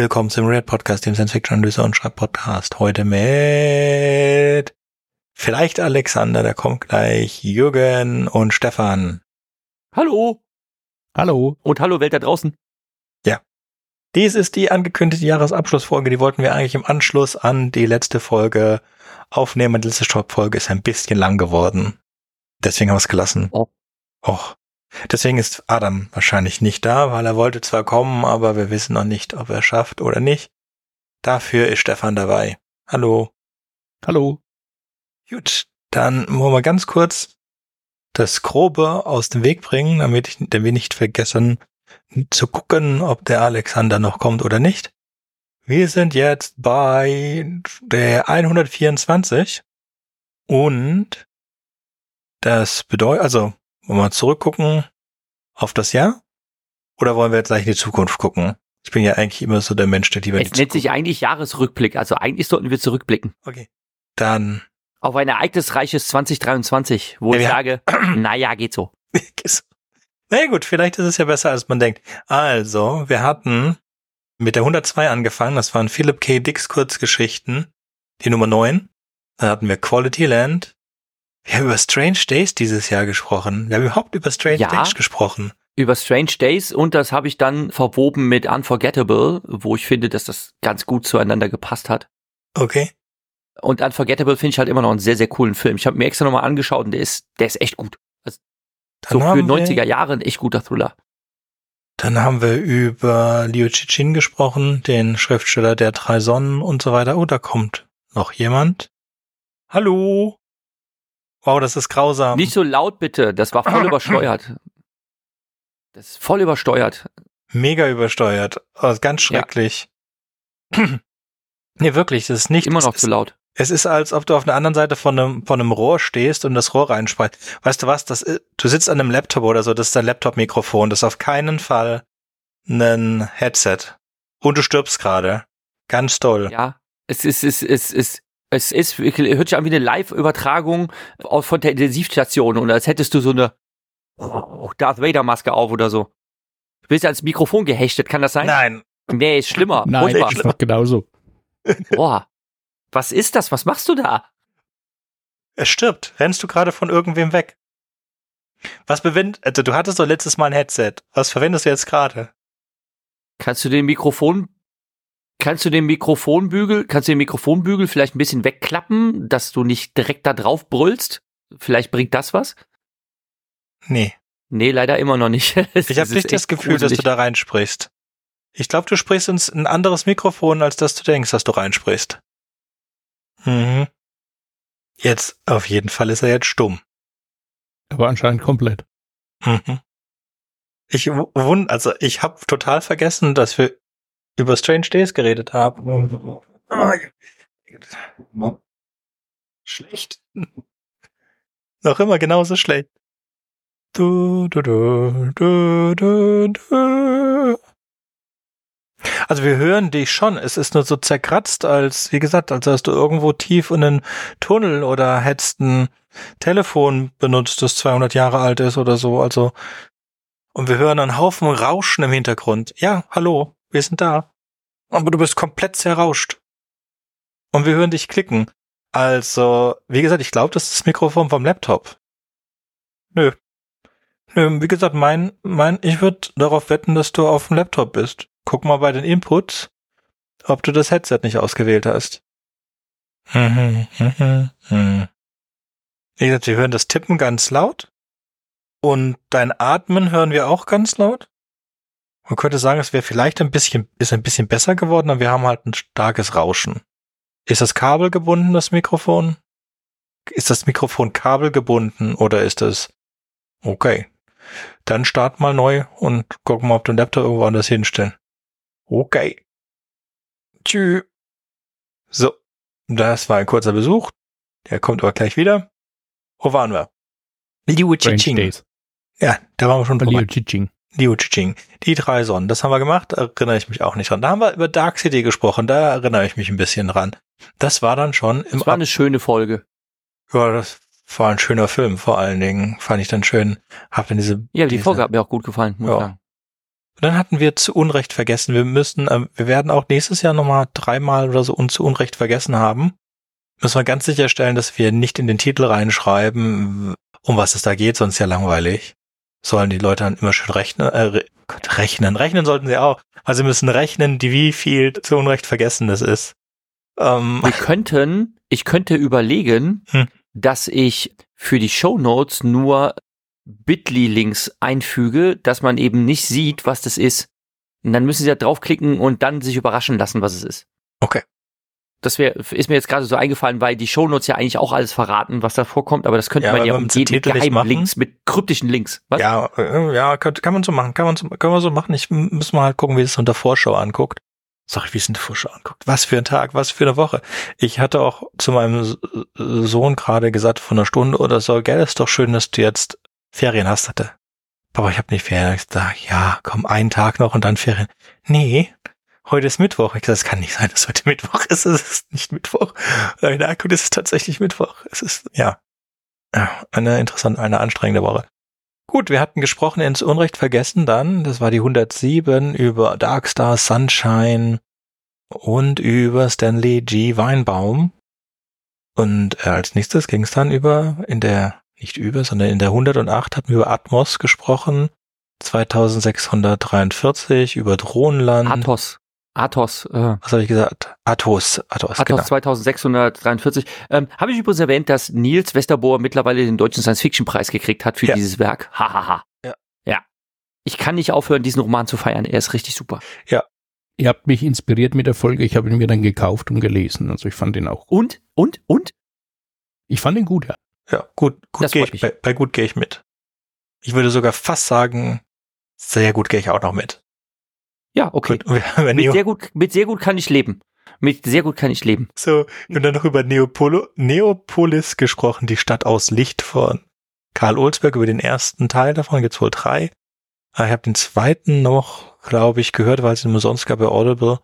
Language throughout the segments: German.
Willkommen zum Red Podcast, dem Science Fiction Analyse und Schreib Podcast. Heute mit vielleicht Alexander, der kommt gleich, Jürgen und Stefan. Hallo. Hallo. Und hallo Welt da draußen. Ja. Dies ist die angekündigte Jahresabschlussfolge, die wollten wir eigentlich im Anschluss an die letzte Folge aufnehmen. Die letzte Stop-Folge ist ein bisschen lang geworden. Deswegen haben wir es gelassen. Oh. Och. Deswegen ist Adam wahrscheinlich nicht da, weil er wollte zwar kommen, aber wir wissen noch nicht, ob er schafft oder nicht. Dafür ist Stefan dabei. Hallo. Hallo. Gut, dann wollen wir ganz kurz das Grobe aus dem Weg bringen, damit, ich, damit wir nicht vergessen zu gucken, ob der Alexander noch kommt oder nicht. Wir sind jetzt bei der 124 und das bedeutet, also wollen wir zurückgucken auf das Jahr? Oder wollen wir jetzt gleich in die Zukunft gucken? Ich bin ja eigentlich immer so der Mensch, der lieber Es nennt Zukunft. sich eigentlich Jahresrückblick. Also eigentlich sollten wir zurückblicken. Okay. Dann Auf ein ereignisreiches 2023, wo Ja, ich sage, naja, geht so. Na ja, gut, vielleicht ist es ja besser, als man denkt. Also, wir hatten mit der 102 angefangen. Das waren Philip K. Dicks Kurzgeschichten. Die Nummer 9. Dann hatten wir Quality Land. Wir haben über Strange Days dieses Jahr gesprochen. Wir haben überhaupt über Strange Ja. Days gesprochen. Über Strange Days und das habe ich dann verwoben mit Unforgettable, wo ich finde, dass das ganz gut zueinander gepasst hat. Okay. Und Unforgettable finde ich halt immer noch einen sehr, sehr coolen Film. Ich habe mir extra nochmal angeschaut und der ist, der ist echt gut. Dann So für haben 90er Wir, Jahre ein echt guter Thriller. dann haben wir über Liu Cixin gesprochen, den Schriftsteller der drei Sonnen und so weiter. Oh, da kommt noch jemand. Hallo. Wow, das ist grausam. Nicht so laut bitte, das war voll übersteuert. Das ist voll übersteuert. Mega übersteuert. Oh, ganz schrecklich. nee, wirklich, das ist nicht. Immer noch zu laut. Es ist, als ob du auf der anderen Seite von einem, von einem Rohr stehst und das Rohr reinspeist. Weißt du was? Das, ist- du sitzt an einem Laptop oder so, das ist dein Laptop-Mikrofon. Das ist auf keinen Fall ein Headset. Und du stirbst gerade. Ganz toll. Ja, es ist, es ist, es ist, es ist, wirklich- hört sich an wie eine Live-Übertragung aus- von der Intensivstation und als hättest du so eine Darth Vader-Maske auf oder so. Du bist ans Mikrofon gehechtet, kann das sein? Nein. Nee, ist schlimmer. Nein, Furchtbar. einfach genauso. Boah. Was ist das? Was machst du da? Er stirbt. Rennst du gerade von irgendwem weg? Was bewindet, also du hattest doch letztes Mal ein Headset. Was verwendest du jetzt gerade? Kannst du den Mikrofon, kannst du den Mikrofonbügel, kannst du den Mikrofonbügel vielleicht ein bisschen wegklappen, dass du nicht direkt da drauf brüllst? Vielleicht bringt das was? Nee. Nee, leider immer noch nicht. Ich habe nicht das Gefühl, dass du da reinsprichst. Ich glaube, du sprichst ins ein anderes Mikrofon, als dass du denkst, dass du reinsprichst. Mhm. Jetzt, auf jeden Fall ist er jetzt stumm. Aber anscheinend komplett. Mhm. Ich wund, also ich habe total vergessen, dass wir über Strange Days geredet haben. Ah, Schlecht. Noch immer genauso schlecht. Du, du, du, du, du, du. Also wir hören dich schon. Es ist nur so zerkratzt, als, wie gesagt, als hast du irgendwo tief in einen Tunnel oder hättest ein Telefon benutzt, das 200 Jahre alt ist oder so. Also, und wir hören einen Haufen Rauschen im Hintergrund. Ja, hallo, wir sind da. Aber du bist komplett zerrauscht. Und wir hören dich klicken. Also, wie gesagt, ich glaube, das ist das Mikrofon vom Laptop. Nö. Nö, wie gesagt, mein, mein, ich würde darauf wetten, dass du auf dem Laptop bist. Guck mal bei den Inputs, ob du das Headset nicht ausgewählt hast. Mhm, mhm, mhm. Wie gesagt, wir hören das Tippen ganz laut. Und dein Atmen hören wir auch ganz laut. Man könnte sagen, es wäre vielleicht ein bisschen, ist ein bisschen besser geworden, aber wir haben halt ein starkes Rauschen. Ist das Kabel gebunden, das Mikrofon? Ist das Mikrofon kabelgebunden oder ist es okay? Dann start mal neu und guck mal, ob du den Laptop irgendwo anders hinstellen. Okay. Tschüss. So, das war ein kurzer Besuch. Der kommt aber gleich wieder. Wo waren wir? Liu. Days. Ja, da waren wir schon Bei vorbei. Liu Chiching. Liu Chiching. Die drei Sonnen. Das haben wir gemacht, da erinnere ich mich auch nicht dran. Da haben wir über Dark City gesprochen, da erinnere ich mich ein bisschen dran. Das war dann schon im Das war eine schöne Folge. Ja, das war ein schöner Film, vor allen Dingen. Fand ich dann schön. Hab dann diese. Ja, die diese, Folge hat mir auch gut gefallen, muss Ja. sagen. Und dann hatten wir zu Unrecht vergessen. Wir müssen, äh, wir werden auch nächstes Jahr nochmal dreimal oder so un zu Unrecht vergessen haben. Müssen wir ganz sicherstellen, dass wir nicht in den Titel reinschreiben, um was es da geht, sonst ja langweilig. Sollen die Leute dann immer schön rechnen, äh, Gott, rechnen. Rechnen sollten sie auch. Also sie müssen rechnen, die wie viel zu Unrecht vergessen das ist. Ähm, Wir könnten, ich könnte überlegen, Hm. dass ich für die Show Notes nur Bitly-Links einfüge, dass man eben nicht sieht, was das ist. Und dann müssen sie da draufklicken und dann sich überraschen lassen, was es ist. Okay. Das wäre, ist mir jetzt gerade so eingefallen, weil die Shownotes ja eigentlich auch alles verraten, was da vorkommt, aber das könnte Ja, man ja nicht geheimen Links mit kryptischen Links. Was? Ja, äh, ja, kann, kann man so machen. Kann man so, können wir so machen. Ich muss mal halt gucken, wie es unter Vorschau anguckt. Sag ich, wie es in der Vorschau anguckt. Was für ein Tag, was für eine Woche. Ich hatte auch zu meinem Sohn gerade gesagt, von einer Stunde oder so, gell, ist doch schön, dass du jetzt Ferien hast, hatte. Papa, ich habe nicht Ferien. Ich sag, ja, komm, einen Tag noch und dann Ferien. Nee, heute ist Mittwoch. Ich sag, es kann nicht sein, dass heute Mittwoch ist. Es ist nicht Mittwoch. Und Na gut, es ist tatsächlich Mittwoch. Es ist, ja, ja, eine interessante, eine anstrengende Woche. Gut, wir hatten gesprochen ins Unrecht vergessen dann. Das war die 107 über Darkstar Sunshine und über Stanley G. Weinbaum. Und äh, als nächstes ging es dann über, in der, nicht über, sondern in der 108 hatten wir über Atmos gesprochen. 2643 über Drohnenland. Athos. Athos, äh, Was habe ich gesagt? Athos. Athos, Athos genau. 2643. Ähm, Habe ich übrigens erwähnt, dass Nils Westerbohr mittlerweile den Deutschen Science-Fiction-Preis gekriegt hat für Ja. dieses Werk. Hahaha. Ha, ha. Ja. Ja. Ich kann nicht aufhören, diesen Roman zu feiern. Er ist richtig super. Ihr habt mich inspiriert mit der Folge. Ich habe ihn mir dann gekauft und gelesen. Also ich fand ihn auch. Und, und, und? Ich fand ihn gut, ja. Ja, gut, gut Das gehe ich, bei, bei gut gehe ich mit. Ich würde sogar fast sagen, sehr gut gehe ich auch noch mit. Ja, okay. Gut, Mit sehr gut, mit sehr gut kann ich leben. Mit sehr gut kann ich leben. so, und dann noch über Neopolo, Neopolis gesprochen, die Stadt aus Licht von Karl Olsberg, über den ersten Teil davon gibt's wohl drei. Ah, Ich habe den zweiten noch, glaube ich, gehört, weil es ihn umsonst gab bei Audible.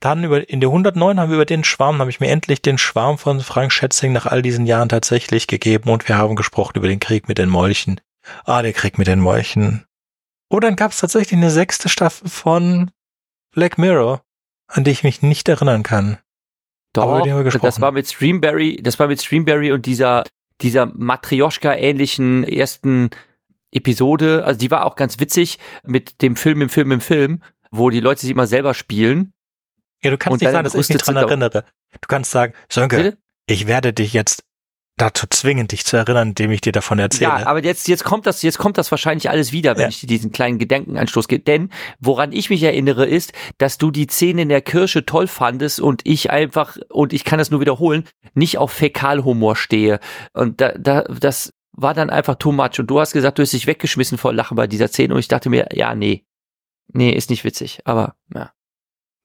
Dann über, in der 109 haben wir über den Schwarm, habe ich mir endlich den Schwarm von Frank Schätzing nach all diesen Jahren tatsächlich gegeben und wir haben gesprochen über den Krieg mit den Molchen. Ah, der Krieg mit den Molchen. Oh, dann gab es tatsächlich eine sechste Staffel von Black Mirror, an die ich mich nicht erinnern kann. Aber über Doch, haben wir gesprochen. das war mit Streamberry, das war mit Streamberry und dieser, dieser Matrioschka-ähnlichen ersten Episode. Also die war auch ganz witzig mit dem Film im Film im Film, wo die Leute sich immer selber spielen. Ja, du kannst Und nicht sagen, dass ich mich dran erinnere. Du kannst sagen, Sönke, Bitte? ich werde dich jetzt dazu zwingen, dich zu erinnern, indem ich dir davon erzähle. Ja, aber jetzt, jetzt kommt das, jetzt kommt das wahrscheinlich alles wieder, wenn Ja. ich dir diesen kleinen Gedankenanstoß gebe. Denn woran ich mich erinnere, ist, dass du die Szene in der Kirche toll fandest und ich einfach, und ich kann das nur wiederholen, nicht auf Fäkalhumor stehe. Und da, da, das war dann einfach too much. Und du hast gesagt, du hast dich weggeschmissen vor Lachen bei dieser Szene und ich dachte mir, ja, nee. Nee, ist nicht witzig. Aber, ja.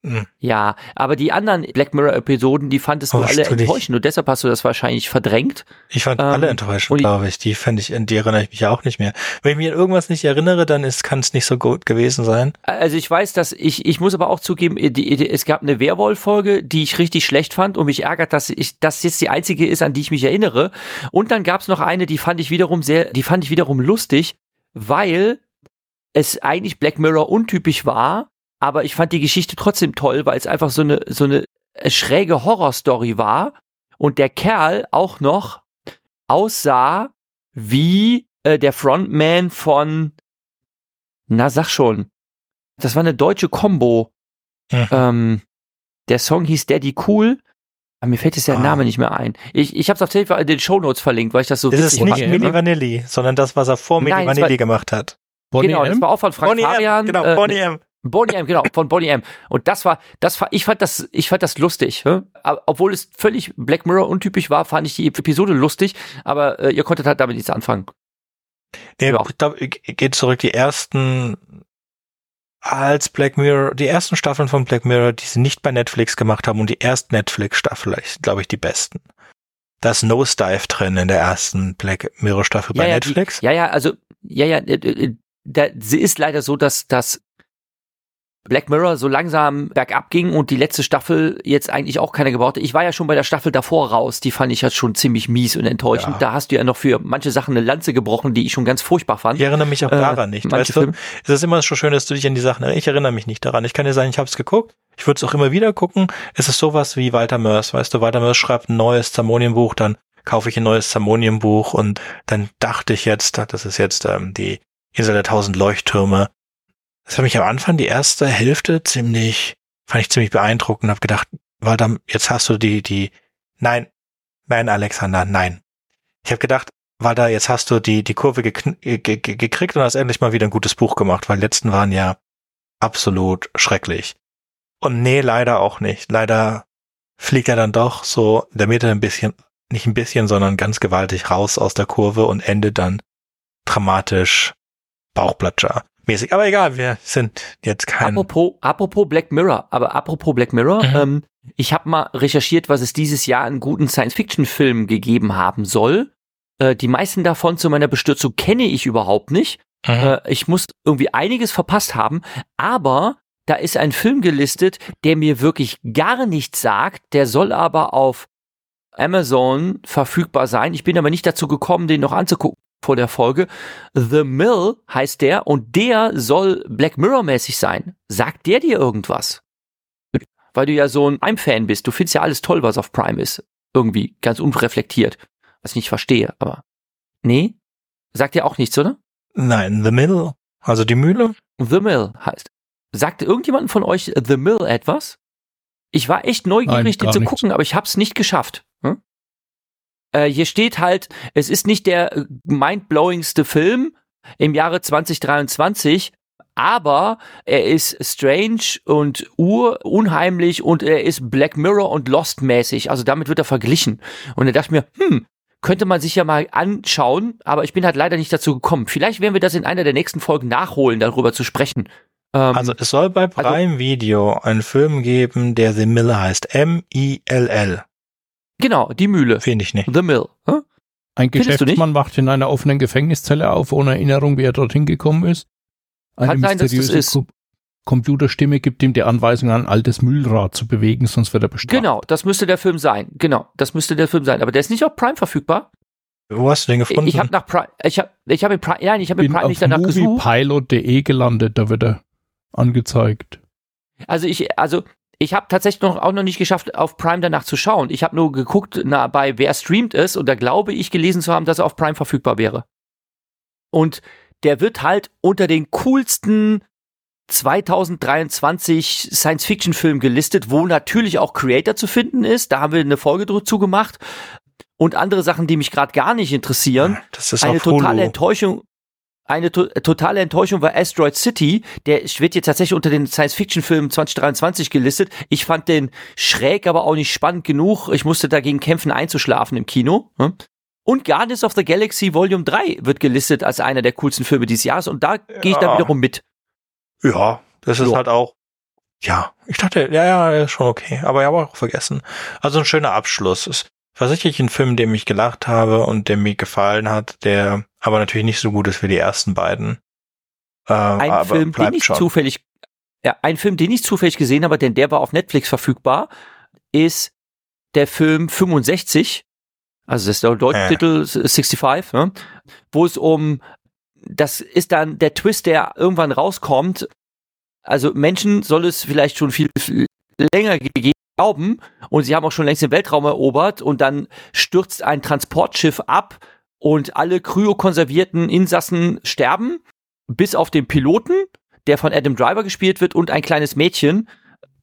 Hm. Ja, aber die anderen Black Mirror Episoden, die fandest du Oh, alle enttäuschend und deshalb hast du das wahrscheinlich verdrängt. Ich fand Ähm, alle enttäuschend, und ich- glaube ich. Die fände ich, an die erinnere ich mich ja auch nicht mehr. Wenn ich mich an irgendwas nicht erinnere, dann ist, kann es nicht so gut gewesen sein. Also ich weiß, dass ich, ich muss aber auch zugeben, die, die, es gab eine Werwolf-Folge, die ich richtig schlecht fand und mich ärgert, dass ich, das jetzt die einzige ist, an die ich mich erinnere. Und dann gab es noch eine, die fand ich wiederum sehr, die fand ich wiederum lustig, weil es eigentlich Black Mirror untypisch war, aber ich fand die Geschichte trotzdem toll, weil es einfach so eine, so eine schräge Horrorstory war und der Kerl auch noch aussah wie äh, der Frontman von, na sag schon, das war eine deutsche Combo. Mhm. Ähm, der Song hieß Daddy Cool. Aber mir fällt jetzt der Ah. Name nicht mehr ein. Ich, ich habe es auf jeden Fall in den Shownotes verlinkt, weil ich das so Das ist nicht fand. Milli Vanilli, sondern das, was er vor Milli Vanilli gemacht hat. Bonnie Genau, das M? war auch von Frank Bonnie Fabian. M, genau, äh, Bonnie M. Bonnie M, genau, von Bonnie M. Und das war, das war, ich fand das, ich fand das lustig. hä? Aber Obwohl es völlig Black Mirror untypisch war, fand ich die Episode lustig, aber äh, ihr konntet halt damit nichts anfangen. Nee, Ja. ich glaube, gehe zurück, die ersten als Black Mirror, die ersten Staffeln von Black Mirror, die sie nicht bei Netflix gemacht haben und die ersten Netflix-Staffel, glaube ich, die besten. Da ist Nosedive drin in der ersten Black Mirror Staffel bei ja, Netflix. Die, ja, ja, also, ja, ja, äh, äh, da, sie ist leider so, dass, dass Black Mirror so langsam bergab ging und die letzte Staffel jetzt eigentlich auch keine gebaute. Ich war ja schon bei der Staffel davor raus, die fand ich halt schon ziemlich mies und enttäuschend. Ja. Da hast du ja noch für manche Sachen eine Lanze gebrochen, die ich schon ganz furchtbar fand. Ich erinnere mich auch Äh, daran nicht. manche Weißt du, es ist immer so schön, dass du dich an die Sachen erinnerst. Ich erinnere mich nicht daran. Ich kann dir sagen, ich habe es geguckt. Ich würde es auch immer wieder gucken. Es ist sowas wie Walter Mörs. Weißt du, Walter Mörs schreibt ein neues Zamonienbuch, dann kaufe ich ein neues Zamonienbuch und dann dachte ich jetzt, das ist jetzt ähm, die Insel der tausend Leuchttürme. Das hat mich am Anfang die erste Hälfte ziemlich, fand ich ziemlich beeindruckend und habe gedacht, Walter, jetzt hast du die, die, nein, nein, Alexander, nein. Ich habe gedacht, Walter, jetzt hast du die, die Kurve ge gekriegt und hast endlich mal wieder ein gutes Buch gemacht, weil die letzten waren ja absolut schrecklich. Und nee, leider auch nicht. Leider fliegt er dann doch so in der Mitte ein bisschen, nicht ein bisschen, sondern ganz gewaltig raus aus der Kurve und endet dann dramatisch Bauchplatscher mäßig. Aber egal, wir sind jetzt kein. Apropos, apropos Black Mirror, aber apropos Black Mirror, Mhm. ähm, ich habe mal recherchiert, was es dieses Jahr an guten Science-Fiction-Filmen gegeben haben soll. Äh, die meisten davon zu meiner Bestürzung kenne ich überhaupt nicht. Mhm. Äh, ich muss irgendwie einiges verpasst haben, aber da ist ein Film gelistet, der mir wirklich gar nichts sagt, der soll aber auf Amazon verfügbar sein. Ich bin aber nicht dazu gekommen, den noch anzugucken vor der Folge. The Mill heißt der und der soll Black Mirror mäßig sein. Sagt der dir irgendwas? Weil du ja so ein Prime-Fan bist. Du findest ja alles toll, was auf Prime ist. Irgendwie ganz unreflektiert. Was ich nicht verstehe, aber. Nee? Sagt dir auch nichts, oder? Nein, The Middle, also die Mühle. The Mill heißt. Sagt irgendjemand von euch The Mill etwas? Ich war echt neugierig, Nein, den zu nichts. gucken, aber ich hab's nicht geschafft. Äh, hier steht halt, es ist nicht der äh, mindblowingste Film im Jahre 2023, aber er ist strange und ur unheimlich und er ist Black Mirror und Lost mäßig. Also damit wird er verglichen. Und da dachte mir, hm, könnte man sich ja mal anschauen, aber ich bin halt leider nicht dazu gekommen. Vielleicht werden wir das in einer der nächsten Folgen nachholen, darüber zu sprechen. Ähm, Also es soll bei Prime Video einen Film geben, der The Mill heißt. M-I-L-L. Genau, die Mühle. Finde ich nicht. The Mill. Hm? Ein Findest du nicht? Geschäftsmann wacht in einer offenen Gefängniszelle auf, ohne Erinnerung, wie er dorthin gekommen ist. Eine Kann sein, dass das mysteriöse ist. Ko- Computerstimme gibt ihm die Anweisung, ein altes Mühlrad zu bewegen, sonst wird er bestraft. Genau, das müsste der Film sein. Genau, das müsste der Film sein. Aber der ist nicht auf Prime verfügbar. Wo hast du den gefunden? Ich habe nach Prime, ich habe, ich habe in Prime, ja, ich habe Prime auf nicht danach gesucht. moviepilot.de gelandet, da wird er angezeigt. Also ich, also ich habe tatsächlich noch auch noch nicht geschafft, auf Prime danach zu schauen. Ich habe nur geguckt, na, bei wer streamt es und da glaube ich gelesen zu haben, dass er auf Prime verfügbar wäre. Und der wird halt unter den coolsten 2023 Science-Fiction-Filmen gelistet, wo natürlich auch Creator zu finden ist. Da haben wir eine Folge dazu gemacht. Und andere Sachen, die mich gerade gar nicht interessieren. das ist eine totale Enttäuschung. Eine to äh, totale Enttäuschung war Asteroid City. Der wird jetzt tatsächlich unter den Science-Fiction-Filmen 2023 gelistet. Ich fand den schräg, aber auch nicht spannend genug. Ich musste dagegen kämpfen, einzuschlafen im Kino. hm? Und Guardians of the Galaxy Volume 3 wird gelistet als einer der coolsten Filme dieses Jahres. Und da gehe ich dann Ja. wiederum mit. Ja, das ist Ja. halt auch. Ja, ich dachte, ja, ja, ist schon okay. Aber ich habe auch vergessen. Also ein schöner Abschluss. Es war sicherlich ein Film, dem ich gelacht habe und der mir gefallen hat, der aber natürlich nicht so gut ist wie die ersten beiden. Äh, Ein Film, den ich schon. zufällig, ja, ein Film, den ich zufällig gesehen habe, denn der war auf Netflix verfügbar, ist der Film 65. Also das ist der deutsche Äh. Titel 65, ne? wo es um, das ist dann der Twist, der irgendwann rauskommt. Also Menschen soll es vielleicht schon viel länger gegeben glauben und sie haben auch schon längst den Weltraum erobert und dann stürzt ein Transportschiff ab und alle kryokonservierten Insassen sterben, bis auf den Piloten, der von Adam Driver gespielt wird und ein kleines Mädchen,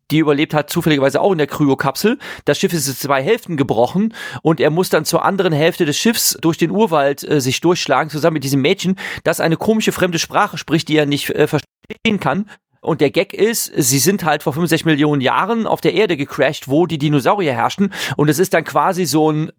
die überlebt hat zufälligerweise auch in der Kryokapsel. Das Schiff ist in zwei Hälften gebrochen und er muss dann zur anderen Hälfte des Schiffs durch den Urwald äh, sich durchschlagen, zusammen mit diesem Mädchen, das eine komische fremde Sprache spricht, die er nicht äh, verstehen kann. Und der Gag ist, sie sind halt vor 65 Millionen Jahren auf der Erde gecrashed, wo die Dinosaurier herrschten. Und es ist dann quasi so ein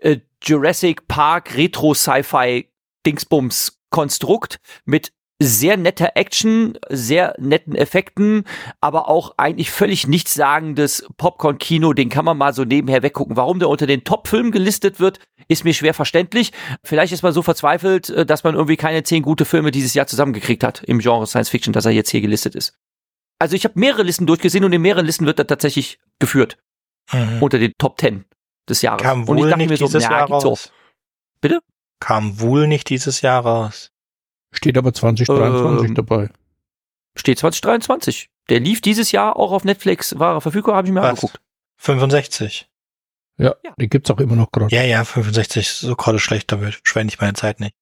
äh, Jurassic Park Retro-Sci-Fi Dingsbums-Konstrukt mit sehr netter Action, sehr netten Effekten, aber auch eigentlich völlig nichtssagendes Popcorn-Kino, den kann man mal so nebenher weggucken. Warum der unter den Top-Filmen gelistet wird, ist mir schwer verständlich. Vielleicht ist man so verzweifelt, äh, dass man irgendwie keine zehn gute Filme dieses Jahr zusammengekriegt hat im Genre Science Fiction, dass er jetzt hier gelistet ist. also ich habe mehrere Listen durchgesehen und in mehreren Listen wird er tatsächlich geführt Mhm. unter den Top 10 des Jahres. Kam und ich wohl dachte nicht mir so, dieses na, Jahr raus. Bitte? Kam wohl nicht dieses Jahr raus. Steht aber 2023 Ähm, dabei. Steht 2023. Der lief dieses Jahr auch auf Netflix, war er verfügbar, habe ich mir Was? angeguckt. 65. Ja, ja. den gibt's auch immer noch gerade. Ja, ja, 65. So gerade schlecht, da verschwende ich meine Zeit nicht.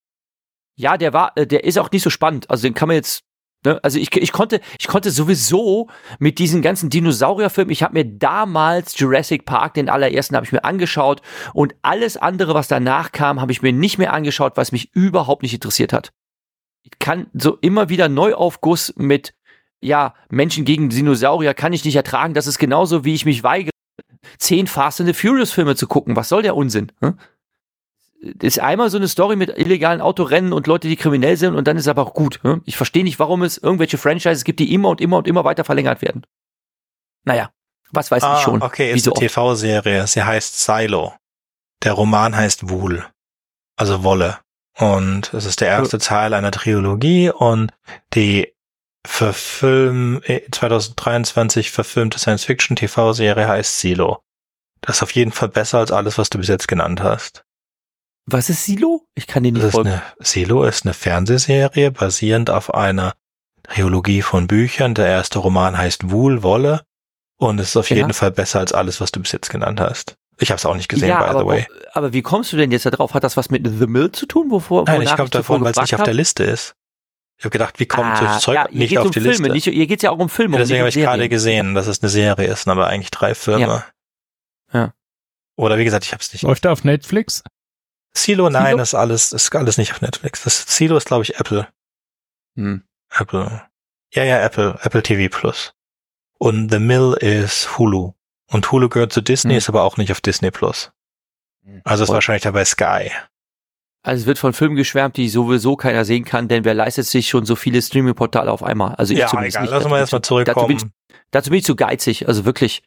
Ja, der war, äh, der ist auch nicht so spannend. Also den kann man jetzt, ne, also ich, ich konnte, ich konnte sowieso mit diesen ganzen Dinosaurierfilmen, ich habe mir damals Jurassic Park, den allerersten, habe ich mir angeschaut und alles andere, was danach kam, habe ich mir nicht mehr angeschaut, was mich überhaupt nicht interessiert hat. Ich kann so immer wieder Neuaufguss mit, ja, Menschen gegen Dinosaurier kann ich nicht ertragen. Das ist genauso, wie ich mich weigere, zehn Fast and the Furious Filme zu gucken. Was soll der Unsinn? Hm? ist einmal so eine Story mit illegalen Autorennen und Leute, die kriminell sind und dann ist aber auch gut. hm? Ich verstehe nicht, warum es irgendwelche Franchises gibt, die immer und immer und immer weiter verlängert werden. Naja, was weiß ah, ich schon. okay, ist eine TV-Serie. Sie heißt Silo. Der Roman heißt Wool. Also Wolle. Und es ist der erste Teil einer Trilogie und die verfilm, äh, 2023 verfilmte Science-Fiction-TV-Serie heißt Silo. Das ist auf jeden Fall besser als alles, was du bis jetzt genannt hast. Was ist Silo? Ich kann dir nicht Das ist folgen. eine, Silo ist eine Fernsehserie basierend auf einer Trilogie von Büchern. Der erste Roman heißt Wool, Wolle. Und es ist auf Ja. jeden Fall besser als alles, was du bis jetzt genannt hast. Ich habe es auch nicht gesehen, ja, by aber, the way. wo- aber wie kommst du denn jetzt da drauf? Hat das was mit The Mill zu tun? Wovor, Nein, ich komme davon, weil es nicht auf der? Liste ist. Ich habe gedacht, wie kommt ah, das Zeug ja, nicht geht's auf um die Filme, Liste? Nicht, hier geht's ja auch um Filme. Ja, um deswegen habe nicht ich um gerade gesehen, dass es eine Serie ist, aber eigentlich drei Filme. Ja. Oder wie gesagt, ich habe es nicht. Läuft er auf Netflix? Silo, nein, Silo? das ist alles, ist alles nicht auf Netflix. Das Silo ist, glaube ich, Apple. Hm. Apple. Ja, ja, Apple, Apple TV Plus. Und The Mill ist Hulu. Und Hulu gehört zu Disney, Hm. ist aber auch nicht auf Disney Plus. Also ist Voll. wahrscheinlich dabei Sky. Also es wird von Filmen geschwärmt, die sowieso keiner sehen kann, denn wer leistet sich schon so viele Streaming-Portale auf einmal? Also ich ja, zumindest egal, nicht. lassen wir bin erstmal ich- Dazu bin, ich, zurückkommen. dazu bin ich zu geizig, also wirklich.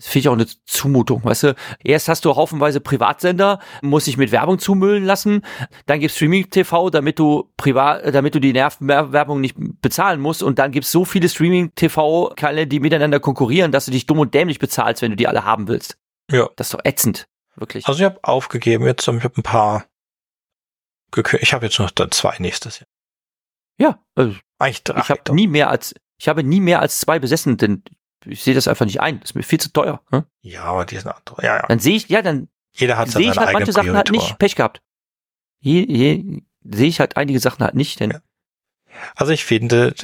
Das finde ich auch eine Zumutung, weißt du? Erst hast du haufenweise Privatsender, muss dich mit Werbung zumüllen lassen, dann gibt's Streaming-TV, damit du privat, damit du die Nervenwerbung nicht bezahlen musst und dann gibt's so viele Streaming-TV-Kanäle, die miteinander konkurrieren, dass du dich dumm und dämlich bezahlst, wenn du die alle haben willst. Ja. Das ist doch ätzend, wirklich. Also ich habe aufgegeben jetzt, ich habe ein paar Ich habe jetzt noch zwei nächstes Jahr. ja, also Eigentlich drei. Ich habe nie mehr als ich habe nie mehr als zwei besessen, denn ich sehe das einfach nicht ein. Das ist mir viel zu teuer. Ne? ja, aber die sind andere. Ja, ja. Dann sehe ich, ja, dann Jeder hat sehe ich halt manche Sachen halt Prioritor. nicht. Pech gehabt. Je, je, sehe ich halt einige Sachen halt nicht, denn Ja. Also ich finde,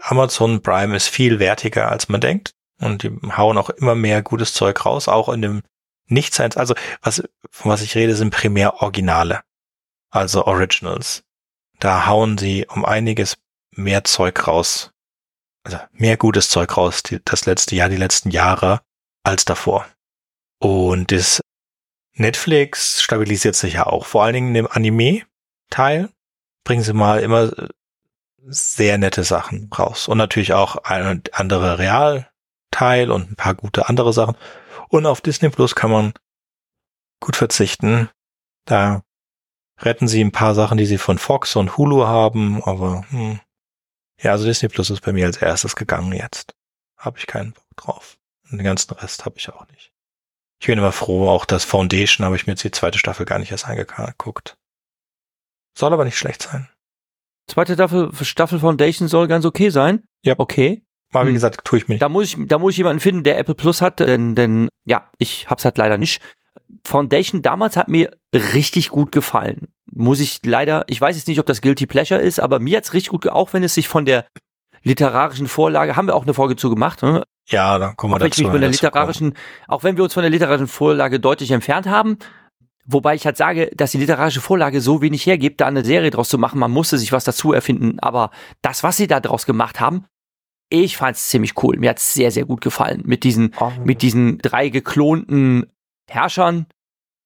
Amazon Prime ist viel wertiger, als man denkt. Und die hauen auch immer mehr gutes Zeug raus, auch in dem Nicht-Science. Also was, von was ich rede, sind primär Originale. Also Originals. Da hauen sie um einiges mehr Zeug raus. Also mehr gutes Zeug raus, die, das letzte Jahr, die letzten Jahre, als davor. Und das Netflix stabilisiert sich ja auch. Vor allen Dingen in dem Anime-Teil bringen sie mal immer äh, sehr nette Sachen raus. Und natürlich auch ein andere Realteil und ein paar gute andere Sachen. Und auf Disney Plus kann man gut verzichten. Da retten sie ein paar Sachen, die sie von Fox und Hulu haben, aber hm. Ja, also Disney Plus ist bei mir als erstes gegangen jetzt. Habe ich keinen Bock drauf. Und den ganzen Rest habe ich auch nicht. Ich bin immer froh, auch das Foundation habe ich mir jetzt die zweite Staffel gar nicht erst angeguckt. Soll aber nicht schlecht sein. zweite Staffel, Staffel Foundation soll ganz okay sein. Ja. Okay. Aber wie Hm. gesagt, tue ich mir nicht. Da muss ich, da muss ich jemanden finden, der Apple Plus hat, denn, denn ja, ich hab's halt leider nicht. Foundation damals hat mir richtig gut gefallen. Muss ich leider, ich weiß jetzt nicht, ob das Guilty Pleasure ist, aber mir hat's richtig gut, auch wenn es sich von der literarischen Vorlage, haben wir auch eine Folge zu gemacht, ne? Ja, dann kommen wir auch wenn ich dazu. mich von der dazu kommen. literarischen, auch wenn wir uns von der literarischen Vorlage deutlich entfernt haben, wobei ich halt sage, dass die literarische Vorlage so wenig hergibt, da eine Serie draus zu machen, man musste sich was dazu erfinden, aber das, was sie da draus gemacht haben, ich fand's ziemlich cool. Mir hat's sehr, sehr gut gefallen mit diesen, mit diesen drei geklonten Herrschern.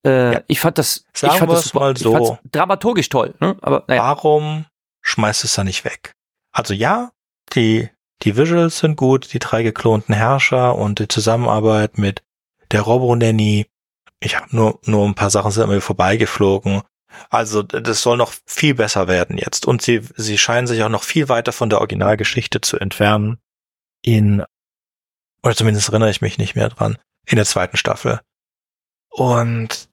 Äh, Ja. Ich fand das, Sagen ich fand das wir's mal so. dramaturgisch toll, ne? Aber naja. Warum schmeißt es da nicht weg? Also ja, die, die Visuals sind gut, die drei geklonten Herrscher und die Zusammenarbeit mit der Robo-Nanny. Ich habe nur, nur ein paar Sachen sind an mir vorbeigeflogen. Also das soll noch viel besser werden jetzt. Und sie, sie scheinen sich auch noch viel weiter von der Originalgeschichte zu entfernen. in, oder zumindest erinnere ich mich nicht mehr dran, in der zweiten Staffel. Und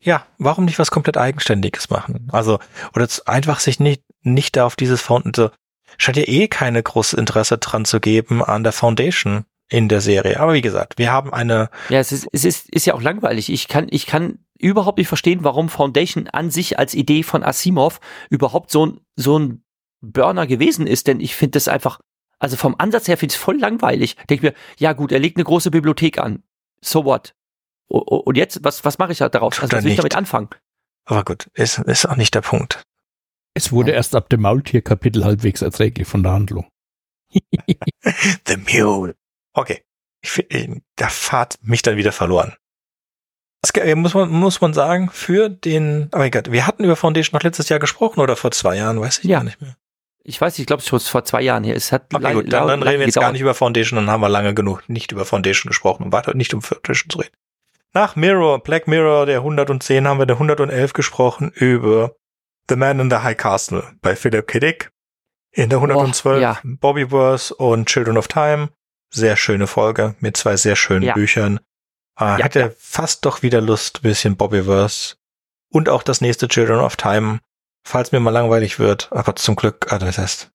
ja, warum nicht was komplett Eigenständiges machen? Also, oder einfach sich nicht, nicht da auf dieses Fountain, so, scheint ja eh keine großes Interesse dran zu geben an der Foundation in der Serie. Aber wie gesagt, wir haben eine. Ja, es ist, es ist, ist ja auch langweilig. Ich kann, ich kann überhaupt nicht verstehen, warum Foundation an sich als Idee von Asimov überhaupt so ein, so ein Burner gewesen ist, denn ich finde das einfach, also vom Ansatz her finde ich es voll langweilig. Denke mir, ja gut, er legt eine große Bibliothek an. So what? Und jetzt, was, was mache ich da daraus? Also, was will ich damit anfangen? Aber gut, ist, ist auch nicht der Punkt. Es wurde erst ab dem Maultierkapitel halbwegs erträglich von der Handlung. The Mule. Okay. Ich, ich, da fahrt mich dann wieder verloren. Das muss man, muss man sagen, für den, oh mein Gott, wir hatten über Foundation noch letztes Jahr gesprochen oder vor zwei Jahren, weiß ich ja. gar nicht mehr. Ich weiß, ich glaube, es war vor zwei Jahren hier. Es hat okay, gut, dann, dann reden wir jetzt gedauert. gar nicht über Foundation, dann haben wir lange genug nicht über Foundation gesprochen, um weiter nicht um Foundation zu reden. Nach Mirror, Black Mirror, der 110, haben wir der 111 gesprochen über The Man in the High Castle bei Philip K. Dick. In der 112 oh, ja. Bobbyverse und Children of Time. Sehr schöne Folge mit zwei sehr schönen ja. Büchern. Äh, ja, hatte fast doch wieder Lust, bisschen Bobbyverse. Und auch das nächste Children of Time, falls mir mal langweilig wird. Aber zum Glück, also das heißt.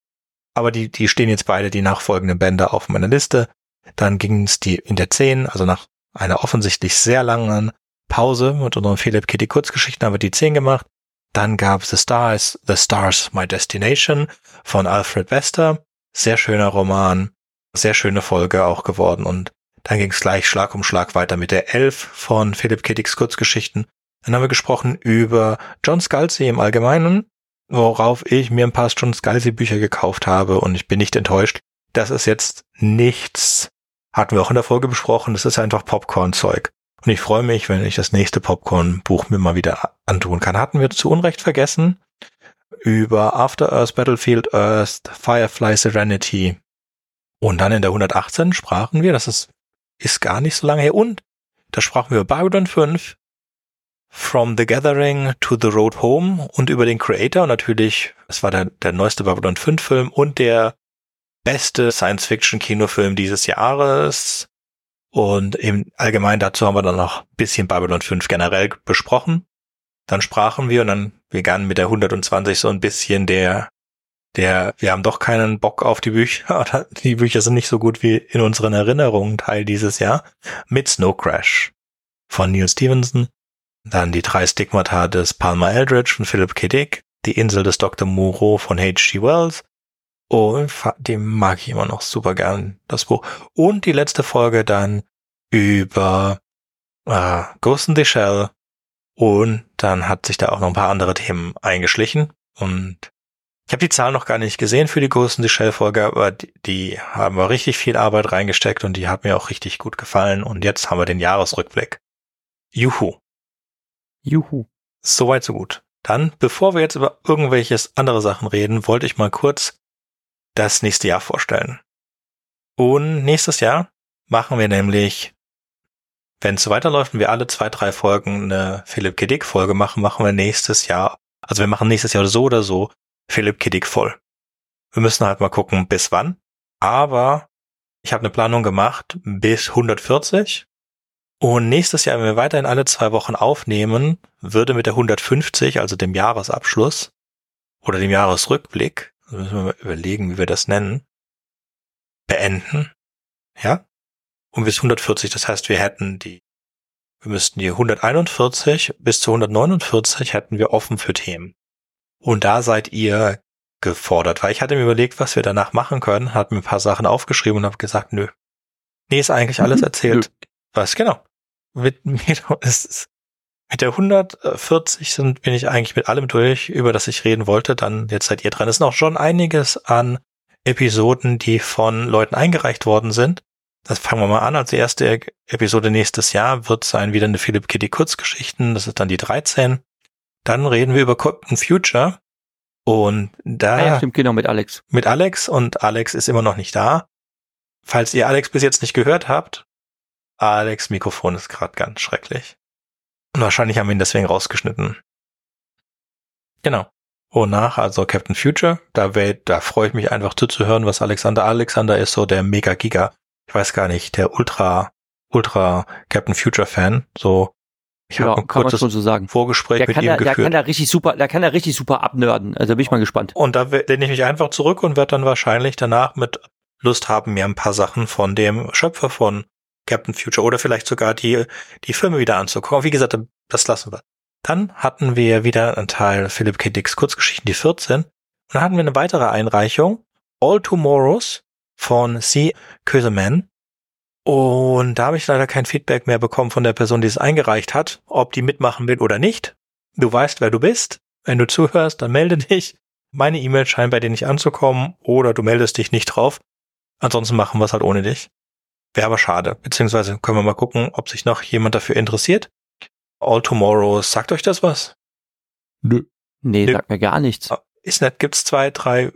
Aber die, die stehen jetzt beide, die nachfolgenden Bände auf meiner Liste. Dann ging es die in der 10, also nach einer offensichtlich sehr langen Pause mit unseren Philip Kitty Kurzgeschichten haben wir die 10 gemacht. Dann gab es The Stars, The Stars My Destination von Alfred Wester. Sehr schöner Roman, sehr schöne Folge auch geworden und dann ging es gleich Schlag um Schlag weiter mit der 11 von Philip K. Dicks Kurzgeschichten. Dann haben wir gesprochen über John Scalzi im Allgemeinen, worauf ich mir ein paar John Scalzi Bücher gekauft habe und ich bin nicht enttäuscht. Das ist jetzt nichts hatten wir auch in der Folge besprochen, das ist einfach Popcorn-Zeug. Und ich freue mich, wenn ich das nächste Popcorn-Buch mir mal wieder antun kann. Hatten wir zu Unrecht vergessen über After Earth, Battlefield Earth, Firefly Serenity. Und dann in der 118 sprachen wir, das ist, ist gar nicht so lange her, und da sprachen wir über Babylon 5, From the Gathering to the Road Home und über den Creator. Und natürlich, es war der, der neueste Babylon 5 Film und der beste Science-Fiction-Kinofilm dieses Jahres. Und im Allgemeinen dazu haben wir dann noch ein bisschen Babylon 5 generell besprochen. Dann sprachen wir und dann begann mit der 120 so ein bisschen der, der, wir haben doch keinen Bock auf die Bücher, die Bücher sind nicht so gut wie in unseren Erinnerungen Teil dieses Jahr, mit Snow Crash von Neil Stevenson. Dann die drei Stigmata des Palmer Eldridge von Philip K. Dick, die Insel des Dr. Moreau von H.G. Wells Oh, dem mag ich immer noch super gern, das Buch. Und die letzte Folge dann über äh, Ghost in the Shell. Und dann hat sich da auch noch ein paar andere Themen eingeschlichen. Und ich habe die Zahlen noch gar nicht gesehen für die Ghost in the Shell Folge, aber die, die haben wir richtig viel Arbeit reingesteckt und die hat mir auch richtig gut gefallen. Und jetzt haben wir den Jahresrückblick. Juhu. Juhu. Soweit so gut. Dann, bevor wir jetzt über irgendwelches andere Sachen reden, wollte ich mal kurz das nächste Jahr vorstellen. Und nächstes Jahr machen wir nämlich, wenn es so weiterläuft und wir alle zwei, drei Folgen eine Philipp K. Dick Folge machen, machen wir nächstes Jahr, also wir machen nächstes Jahr so oder so Philipp K. Dick voll. Wir müssen halt mal gucken, bis wann. Aber ich habe eine Planung gemacht bis 140. Und nächstes Jahr, wenn wir weiterhin alle zwei Wochen aufnehmen, würde mit der 150, also dem Jahresabschluss oder dem Jahresrückblick, also müssen wir mal überlegen, wie wir das nennen. Beenden. Ja? Und bis 140, das heißt, wir hätten die, wir müssten die 141 bis zu 149 hätten wir offen für Themen. Und da seid ihr gefordert, weil ich hatte mir überlegt, was wir danach machen können, hat mir ein paar Sachen aufgeschrieben und habe gesagt, nö. Nee, ist eigentlich alles erzählt. Was, genau. Mit mir ist mit der 140 sind, bin ich eigentlich mit allem durch, über das ich reden wollte. Dann jetzt seid ihr dran. Es ist noch schon einiges an Episoden, die von Leuten eingereicht worden sind. Das fangen wir mal an. Als erste Episode nächstes Jahr wird sein wieder eine Philip Kitty Kurzgeschichten. Das ist dann die 13. Dann reden wir über Captain Future. Und da. Ah ja, stimmt, genau, mit Alex. Mit Alex und Alex ist immer noch nicht da. Falls ihr Alex bis jetzt nicht gehört habt, Alex Mikrofon ist gerade ganz schrecklich. Und wahrscheinlich haben wir ihn deswegen rausgeschnitten. Genau. und nach, also Captain Future. Da, wär, da freue ich mich einfach zuzuhören, was Alexander Alexander ist, so der Mega Giga. Ich weiß gar nicht, der Ultra, Ultra Captain Future Fan. So, ich Ja, habe ein kurzes schon so sagen. Vorgespräch Der mit ihm da, der kann geführt. da richtig super, da kann er richtig super abnörden. Also da bin ich mal gespannt. Und da lehne ich mich einfach zurück und werde dann wahrscheinlich danach mit Lust haben, mir ein paar Sachen von dem Schöpfer von Captain Future oder vielleicht sogar die, die Filme wieder anzugucken. Wie gesagt, das lassen wir. Dann hatten wir wieder einen Teil Philip K. Dicks Kurzgeschichten, die 14. Und dann hatten wir eine weitere Einreichung, All Tomorrows von C. Köseman. Und da habe ich leider kein Feedback mehr bekommen von der Person, die es eingereicht hat, ob die mitmachen will oder nicht. Du weißt, wer du bist. Wenn du zuhörst, dann melde dich. Meine E-Mail scheint bei dir nicht anzukommen oder du meldest dich nicht drauf. Ansonsten machen wir es halt ohne dich. Wäre aber schade. Beziehungsweise können wir mal gucken, ob sich noch jemand dafür interessiert. All Tomorrows, sagt euch das was? Nö. Nee, Nö. sagt mir gar nichts. Ist nett, gibt's zwei, drei,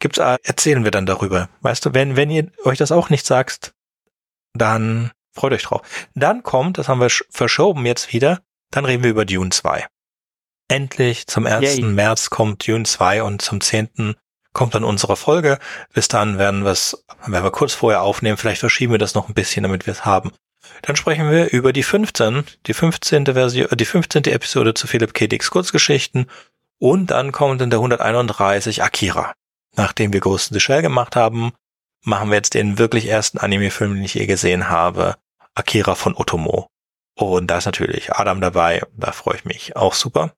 gibt's, äh, erzählen wir dann darüber. Weißt du, wenn, wenn ihr euch das auch nicht sagt, dann freut euch drauf. Dann kommt, das haben wir sch- verschoben jetzt wieder, dann reden wir über Dune 2. Endlich zum 1. Yay. März kommt Dune 2 und zum 10. kommt dann unsere Folge. Bis dann werden wir wir kurz vorher aufnehmen. Vielleicht verschieben wir das noch ein bisschen, damit wir es haben. Dann sprechen wir über die 15, die 15. Version, äh, die 15. Episode zu Philip K. Dicks Kurzgeschichten. Und dann kommt in der 131 Akira. Nachdem wir Ghost in the Shell gemacht haben, machen wir jetzt den wirklich ersten Anime-Film, den ich je gesehen habe. Akira von Otomo. Und da ist natürlich Adam dabei. Da freue ich mich auch super.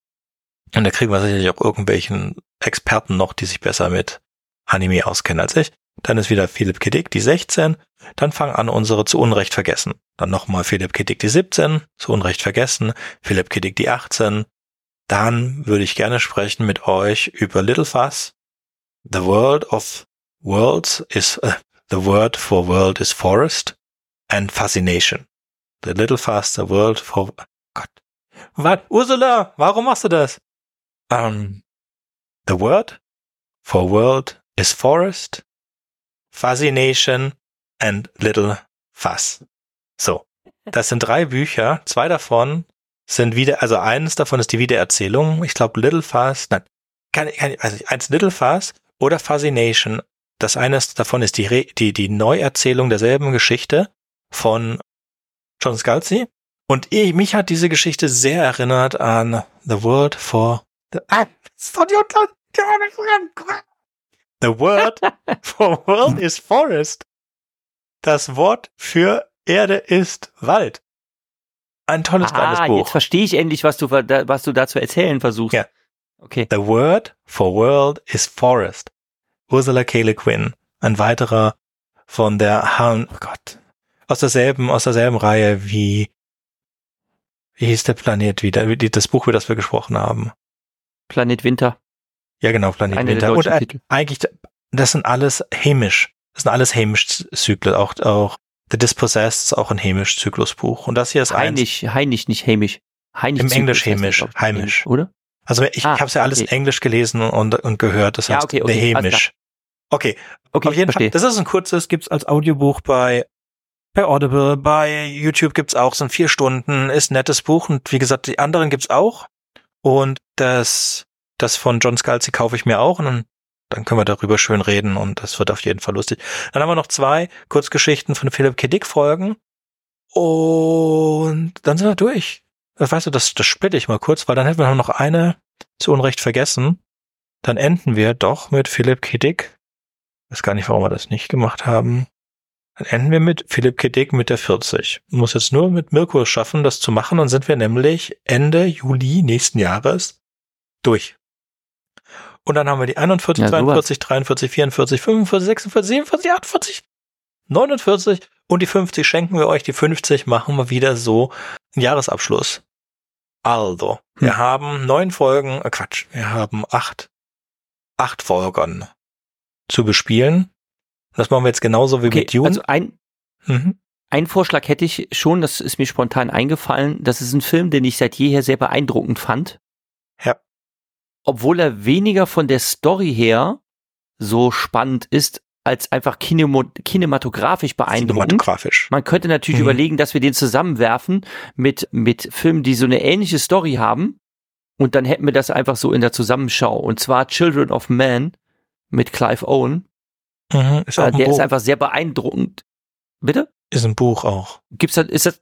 Und da kriegen wir sicherlich auch irgendwelchen Experten noch, die sich besser mit Anime auskennen als ich. Dann ist wieder Philipp Kiddick, die 16. Dann fangen an unsere zu Unrecht vergessen. Dann nochmal Philipp Kiddick, die 17. Zu Unrecht vergessen. Philipp Kiddick, die 18. Dann würde ich gerne sprechen mit euch über Little Fuss. The world of worlds is, äh, the word for world is forest and fascination. The Little Fuss, the world for, Gott. Was? Ursula, warum machst du das? Um, the word for world is forest, fascination and little fuss. So. Das sind drei Bücher. Zwei davon sind wieder, also eines davon ist die Wiedererzählung. Ich glaube Little Fuss, nein, kann, kann, also eins Little Fuss oder Fascination. Das eine ist, davon ist die, Re, die, die Neuerzählung derselben Geschichte von John Scalzi. Und ich, mich hat diese Geschichte sehr erinnert an The Word for the, Word for World is Forest. Das Wort für Erde ist Wald. Ein tolles kleines Ah, Buch. jetzt verstehe ich endlich, was du, da- was du da zu erzählen versuchst. Ja. Okay. The word for world is forest. Ursula K. Le Guin. Ein weiterer von der Han, oh Gott, aus derselben, aus derselben Reihe wie, wie hieß der Planet wieder, das Buch, über das wir gesprochen haben. Planet Winter. Ja, genau, Planet Einer der Winter. Und äh, eigentlich, das sind alles hämisch. Das sind alles hämisch-Zyklen. Auch, auch The Dispossessed ist auch ein hämisch-Zyklusbuch. Und das hier ist eins. Heinisch, Heinisch, nicht hämisch. Heinisch Im Zyklus Englisch heißt hämisch, ich. heimisch. Oder? Also ich, Ah, ich habe es ja alles okay. in Englisch gelesen und, und gehört. Das Ja, heißt, okay, okay, alles hämisch. Okay, Okay, Auf jeden verstehe. Fall. Das ist ein kurzes, gibt's als Audiobuch bei bei Audible, bei YouTube gibt's auch, sind vier Stunden, ist ein nettes Buch und wie gesagt, die anderen gibt's auch. Und das, das von John Scalzi kaufe ich mir auch und dann, dann können wir darüber schön reden und das wird auf jeden Fall lustig. Dann haben wir noch zwei Kurzgeschichten von Philipp K. Dick Folgen und dann sind wir durch. Das weißt du, das, das splitte ich mal kurz, weil dann hätten wir noch eine zu Unrecht vergessen. Dann enden wir doch mit Philipp K. Dick weiß gar nicht, warum wir das nicht gemacht haben. Dann enden wir mit Philipp K. Dick mit der 40. Muss jetzt nur mit Mirko schaffen, das zu machen, dann sind wir nämlich Ende Juli nächsten Jahres durch. Und dann haben wir die 41, Ja, sowas. 42, 43, 44, 45, 46, 47, 48, 49 und die 50 schenken wir euch. Die 50 machen wir wieder so einen Jahresabschluss. Also, wir Hm. haben neun Folgen, äh Quatsch, wir haben acht, acht Folgen zu bespielen. Das machen wir jetzt genauso wie Okay, mit Dune. also ein, mhm. ein Vorschlag hätte ich schon, das ist mir spontan eingefallen. Das ist ein Film, den ich seit jeher sehr beeindruckend fand. Ja. Obwohl er weniger von der Story her so spannend ist, als einfach kinemo kinematografisch beeindruckend. Cinematografisch. Man könnte natürlich Mhm. überlegen, dass wir den zusammenwerfen mit, mit Filmen, die so eine ähnliche Story haben. Und dann hätten wir das einfach so in der Zusammenschau. Und zwar Children of Man mit Clive Owen. Mhm, ist auch Äh, der Buch. ist einfach sehr beeindruckend. Bitte? ist ein Buch auch. Gibt's da, ist das,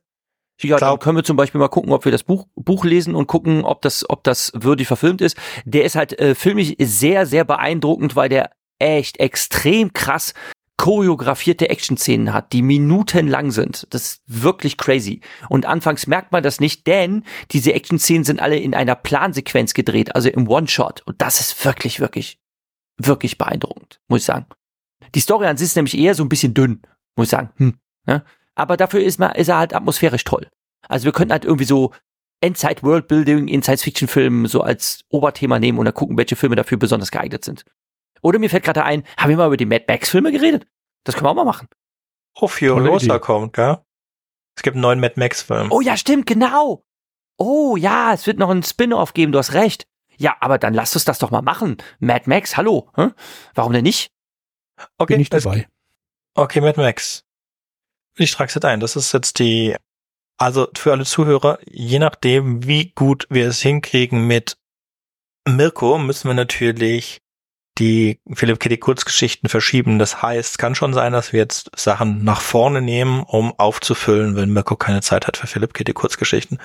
ja, dann glaub- können wir zum Beispiel mal gucken, ob wir das Buch, Buch lesen und gucken, ob das, ob das würdig verfilmt ist. Der ist halt äh, filmisch sehr, sehr beeindruckend, weil der echt extrem krass choreografierte Action-Szenen hat, die minutenlang sind. Das ist wirklich crazy. Und anfangs merkt man das nicht, denn diese Action-Szenen sind alle in einer Plansequenz gedreht, also im One-Shot. Und das ist wirklich, wirklich, wirklich beeindruckend, muss ich sagen. Die Story an sich ist nämlich eher so ein bisschen dünn, muss ich sagen. Hm, ja? Aber dafür ist, man, ist er halt atmosphärisch toll. Also wir könnten halt irgendwie so Endzeit Worldbuilding in Science-Fiction-Filmen so als Oberthema nehmen und dann gucken, welche Filme dafür besonders geeignet sind. Oder mir fällt gerade ein, haben wir mal über die Mad Max-Filme geredet? Das können wir auch mal machen. Oh, Furiosa kommt, gell? Es gibt einen neuen Mad Max-Film. Oh ja, stimmt, genau. Oh ja, es wird noch einen Spin-off geben, du hast recht. Ja, aber dann lass uns das doch mal machen. Mad Max, hallo. Hä? Warum denn nicht? Okay, Bin ich dabei. Okay, Mad Max. Ich trage es jetzt ein. Das ist jetzt die, also für alle Zuhörer, je nachdem, wie gut wir es hinkriegen mit Mirko, müssen wir natürlich die Philipp Kitty Kurzgeschichten verschieben. Das heißt, kann schon sein, dass wir jetzt Sachen nach vorne nehmen, um aufzufüllen, wenn Mirko keine Zeit hat für Philipp Kitty Kurzgeschichten.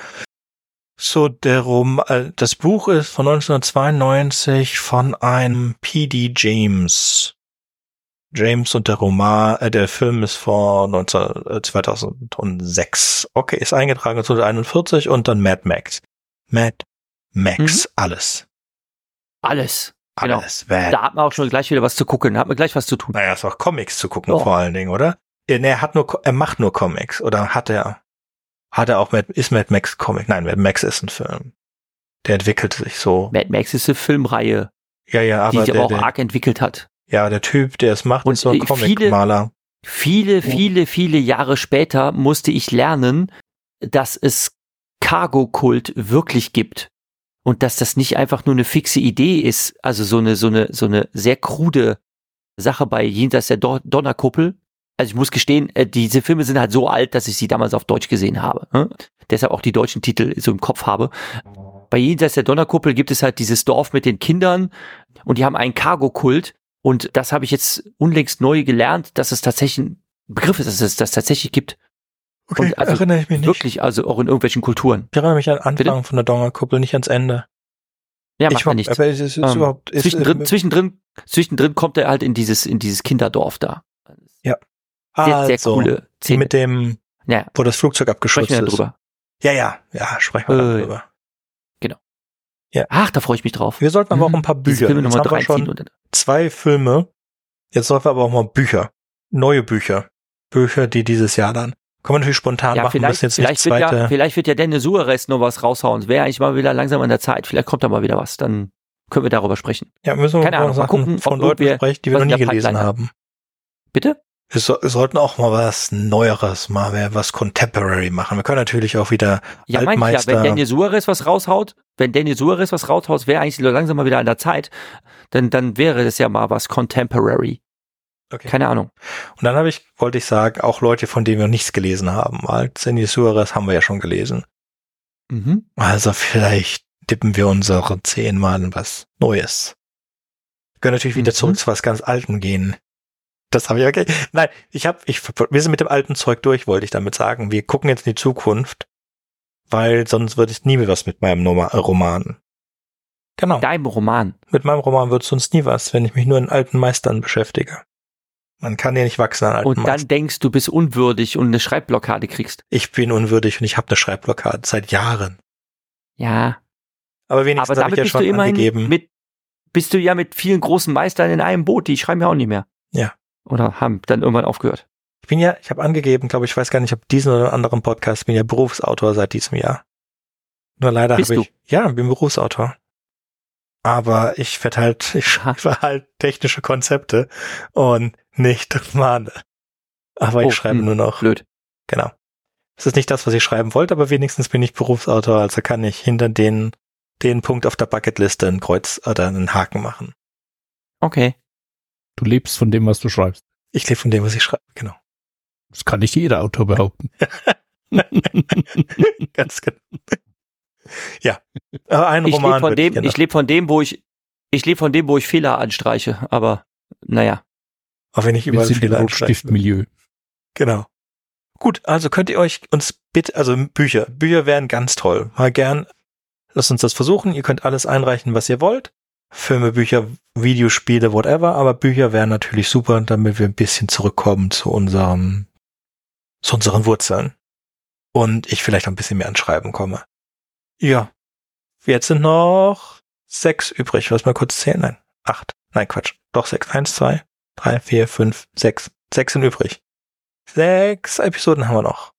So, der Rom, äh, das Buch ist von 1992 von einem P.D. James. James und der Roman, äh, der Film ist vor 19, äh, 2006. Okay, ist eingetragen 1941 und dann Mad Max. Mad Max, alles. Alles. Genau. Alles. Mad. Da hat man auch schon gleich wieder was zu gucken. Da hat man gleich was zu tun. Naja, ist auch Comics zu gucken Oh. vor allen Dingen, oder? Äh, Nee, er hat nur, er macht nur Comics. Oder hat er, hat er auch Mad, ist Mad Max Comic? Nein, Mad Max ist ein Film. Der entwickelt sich so. Mad Max ist eine Filmreihe, Ja, ja, die aber sich der, aber auch der, arg entwickelt hat. Ja, der Typ, der es macht, Und, ist so ein äh, viele- Comicmaler. Viele, viele, viele Jahre später musste ich lernen, dass es Cargo-Kult wirklich gibt. Und dass das nicht einfach nur eine fixe Idee ist, also so eine, so eine, so eine sehr krude Sache bei Jenseits der Don- Donnerkuppel. Also ich muss gestehen, äh, diese Filme sind halt so alt, dass ich sie damals auf Deutsch gesehen habe. hm? Deshalb auch die deutschen Titel so im Kopf habe. Bei Jenseits der Donnerkuppel gibt es halt dieses Dorf mit den Kindern und die haben einen Cargo-Kult. Und das habe ich jetzt unlängst neu gelernt, dass es tatsächlich ein Begriff ist, dass es das tatsächlich gibt. Okay, und also erinnere ich mich nicht. Wirklich, also auch in irgendwelchen Kulturen. Ich erinnere mich an Anfang Bitte? von der Donnerkuppel, nicht ans Ende. Ja, ich macht er nicht. Aber es ist, Ähm, überhaupt, ist, zwischendrin, äh, zwischendrin, zwischendrin kommt er halt in dieses, in dieses Kinderdorf da. Ja. Sehr, sehr also, coole die Szene. mit dem, Ja, wo das Flugzeug abgeschützt wir ist. drüber. Ja, ja, ja, sprechen wir Äh, darüber. Ach, da freue ich mich drauf. Wir sollten aber auch Mhm. ein paar Bücher. Filme haben wir reinziehen schon zwei Filme. Jetzt sollten wir aber auch mal Bücher. Neue Bücher. Bücher, die dieses Jahr dann. Können wir natürlich spontan ja, machen, vielleicht, müssen jetzt nicht vielleicht, wird ja, zweite. vielleicht wird ja Dennis Suarez noch was raushauen. Wäre eigentlich mal wieder langsam an der Zeit. Vielleicht kommt da mal wieder was. Dann können wir darüber sprechen. Ja, müssen wir keine mal Ahnung, mal gucken, von Leuten sprechen, die wir noch nie gelesen Pipeline haben. Bitte? Wir, so, wir sollten auch mal was Neueres, mal was Contemporary machen. Wir können natürlich auch wieder Ja, ich ja, Altmeister. wenn Daniel Suarez was raushaut, wenn Daniel Suarez was raushaut, wäre eigentlich langsam mal wieder an der Zeit, dann, dann wäre das ja mal was Contemporary. Okay. Keine Ahnung. Und dann habe ich, wollte ich sagen, auch Leute, von denen wir nichts gelesen haben. Weil Sandy Suarez haben wir ja schon gelesen. Mhm. Also vielleicht dippen wir unsere zehn Mal in was Neues. Wir können natürlich wieder Mhm. zurück zu was ganz Alten gehen. Das habe ich okay. Nein, ich habe, ich, wir sind mit dem alten Zeug durch, wollte ich damit sagen. Wir gucken jetzt in die Zukunft, weil sonst würde ich nie mehr was mit meinem äh, Roman. Genau. Deinem Roman. Mit meinem Roman wird sonst nie was, wenn ich mich nur in alten Meistern beschäftige. Man kann ja nicht wachsen an alten Und dann Meistern. denkst du bist unwürdig und eine Schreibblockade kriegst. Ich bin unwürdig und ich habe eine Schreibblockade seit Jahren. Ja. Aber wenigstens Aber habe ich ja bist schon angegeben. mit, bist du ja mit vielen großen Meistern in einem Boot, die schreiben ja auch nicht mehr. Ja. Oder haben dann irgendwann aufgehört. Ich bin ja, ich habe angegeben, glaube ich, weiß gar nicht, ob diesen oder anderen Podcast, ich bin ja Berufsautor seit diesem Jahr. Nur leider habe ich, ja, bin Berufsautor. Aber ich werde halt, ich schreibe halt technische Konzepte und nicht Romane. Aber ich Oh, schreibe hm, nur noch, Blöd. genau. Es ist nicht das, was ich schreiben wollte, aber wenigstens bin ich Berufsautor, also kann ich hinter den, den Punkt auf der Bucketliste ein Kreuz oder einen Haken machen. Okay. Du lebst von dem, was du schreibst. Ich lebe von dem, was ich schreibe, genau. Das kann nicht jeder Autor behaupten. Ganz genau. ja. Aber ein Ich Roman lebe von würde dem, gerne- ich lebe von dem, wo ich, ich lebe von dem, wo ich Fehler anstreiche. Aber naja. auch wenn ich Wir überall sind im Fehler anstreiche. Genau. Gut, also könnt ihr euch uns bitte, also Bücher, Bücher wären ganz toll. Mal gern, lasst uns das versuchen. Ihr könnt alles einreichen, was ihr wollt. Filme, Bücher, Videospiele, whatever. Aber Bücher wären natürlich super, damit wir ein bisschen zurückkommen zu unserem, zu unseren Wurzeln. Und ich vielleicht auch ein bisschen mehr ans Schreiben komme. Ja. Jetzt sind noch sechs übrig. Lass mal kurz zählen. Nein, acht. Nein, Quatsch. Doch sechs. Eins, zwei, drei, vier, fünf, sechs. Sechs sind übrig. Sechs Episoden haben wir noch.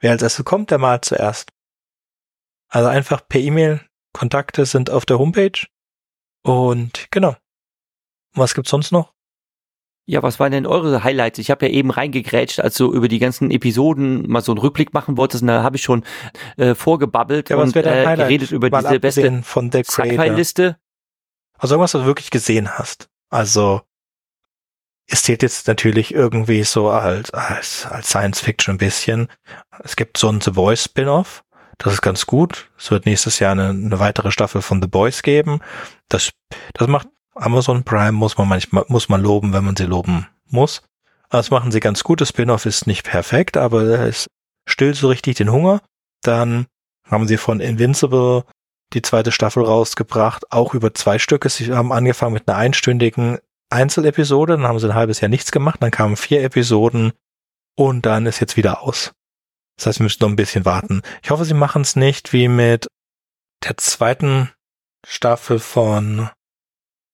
Wer als erstes kommt, der malt zuerst. Also einfach per E-Mail. Kontakte sind auf der Homepage. Und genau. Was gibt's sonst noch? Ja, was waren denn eure Highlights? Ich habe ja eben reingegrätscht, als du über die ganzen Episoden mal so einen Rückblick machen wolltest, und da habe ich schon äh, vorgebabbelt Ja, und äh, geredet über Mal diese beste von der. Sci-Fi-Liste. Also irgendwas, was du wirklich gesehen hast. Also es zählt jetzt natürlich irgendwie so als, als, als Science Fiction ein bisschen. Es gibt so ein The Boys Spin-off. Das ist ganz gut. Es wird nächstes Jahr eine, eine weitere Staffel von The Boys geben. Das, das macht Amazon Prime, muss man manchmal, muss man loben, wenn man sie loben muss. Das machen sie ganz gut. Das Spin-off ist nicht perfekt, aber es stillt so richtig den Hunger. Dann haben sie von Invincible die zweite Staffel rausgebracht, auch über zwei Stücke. Sie haben angefangen mit einer einstündigen Einzelepisode, dann haben sie ein halbes Jahr nichts gemacht, dann kamen vier Episoden und dann ist jetzt wieder aus. Das heißt, wir müssen noch ein bisschen warten. Ich hoffe, sie machen es nicht wie mit der zweiten Staffel von,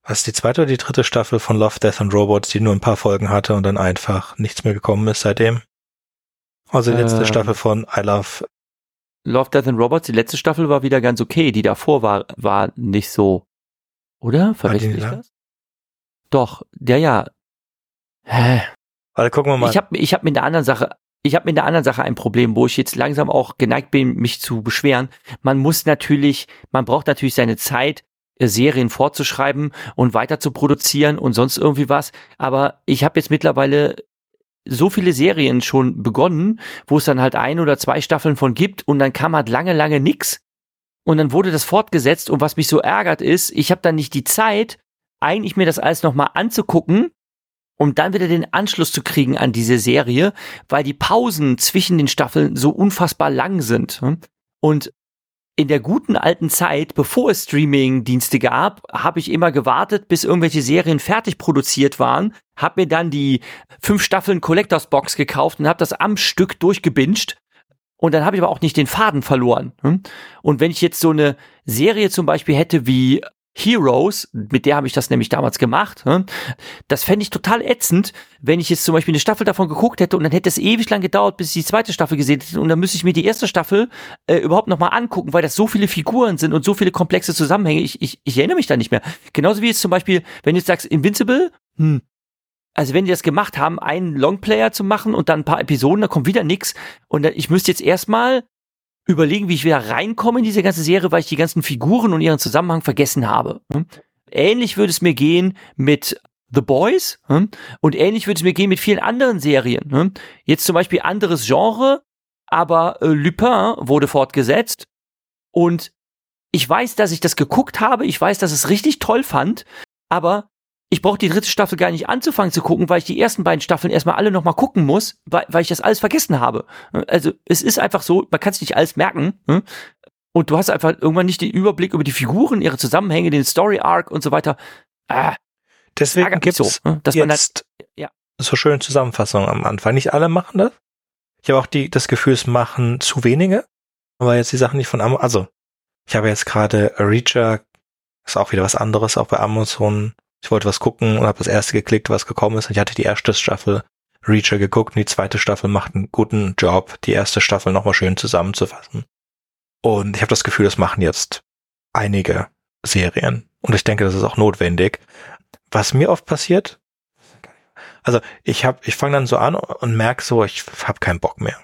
was ist die zweite oder die dritte Staffel von Love, Death and Robots, die nur ein paar Folgen hatte und dann einfach nichts mehr gekommen ist seitdem. Also die letzte Ähm. Staffel von I Love Love, Death and Robots, die letzte Staffel war wieder ganz okay. Die davor war, war nicht so. Oder? Verwechsel ich das? Doch, ja, ja. Hä? Also gucken wir mal. Ich habe ich hab mit einer anderen Sache, ich habe mit einer anderen Sache ein Problem, wo ich jetzt langsam auch geneigt bin, mich zu beschweren. Man muss natürlich, man braucht natürlich seine Zeit, äh, Serien fortzuschreiben und weiter zu produzieren und sonst irgendwie was. Aber ich habe jetzt mittlerweile so viele Serien schon begonnen, wo es dann halt ein oder zwei Staffeln von gibt und dann kam halt lange, lange nix. Und dann wurde das fortgesetzt und was mich so ärgert ist, ich habe dann nicht die Zeit, eigentlich mir das alles nochmal anzugucken, um dann wieder den Anschluss zu kriegen an diese Serie, weil die Pausen zwischen den Staffeln so unfassbar lang sind. Und in der guten alten Zeit, bevor es Streaming-Dienste gab, habe ich immer gewartet, bis irgendwelche Serien fertig produziert waren, habe mir dann die fünf Staffeln Collectors Box gekauft und habe das am Stück durchgebinged. Und dann habe ich aber auch nicht den Faden verloren. Und wenn ich jetzt so eine Serie zum Beispiel hätte wie Heroes, mit der habe ich das nämlich damals gemacht. ne? Das fände ich total ätzend, wenn ich jetzt zum Beispiel eine Staffel davon geguckt hätte und dann hätte es ewig lang gedauert, bis ich die zweite Staffel gesehen hätte und dann müsste ich mir die erste Staffel äh, überhaupt nochmal angucken, weil das so viele Figuren sind und so viele komplexe Zusammenhänge. Ich, ich, ich erinnere mich da nicht mehr. Genauso wie jetzt zum Beispiel, wenn du jetzt sagst Invincible, hm, also wenn die das gemacht haben, einen Longplayer zu machen und dann ein paar Episoden, da kommt wieder nix und ich müsste jetzt erstmal überlegen, wie ich wieder reinkomme in diese ganze Serie, weil ich die ganzen Figuren und ihren Zusammenhang vergessen habe. hm? Ähnlich würde es mir gehen mit The Boys hm? und ähnlich würde es mir gehen mit vielen anderen Serien. hm? Jetzt zum Beispiel anderes Genre, aber äh, Lupin wurde fortgesetzt und ich weiß, dass ich das geguckt habe, ich weiß, dass es richtig toll fand, aber ich brauche die dritte Staffel gar nicht anzufangen zu gucken, weil ich die ersten beiden Staffeln erstmal alle nochmal gucken muss, weil, weil ich das alles vergessen habe. Also es ist einfach so, man kann es nicht alles merken. hm? Und du hast einfach irgendwann nicht den Überblick über die Figuren, ihre Zusammenhänge, den Story Arc und so weiter. Ah, Deswegen mich gibt's so, hm? dass man dann, jetzt ja. so schöne Zusammenfassungen am Anfang. Nicht alle machen das. Ich habe auch die, das Gefühl, es machen zu wenige. Aber jetzt die Sachen nicht von Amazon. Also, ich habe jetzt gerade Reacher, ist auch wieder was anderes, auch bei Amazon. Ich wollte was gucken und habe das erste geklickt, was gekommen ist. Und ich hatte die erste Staffel Reacher geguckt und die zweite Staffel macht einen guten Job, die erste Staffel nochmal schön zusammenzufassen. Und ich habe das Gefühl, das machen jetzt einige Serien. Und ich denke, das ist auch notwendig. Was mir oft passiert, also ich habe, ich fange dann so an und merke so, ich habe keinen Bock mehr.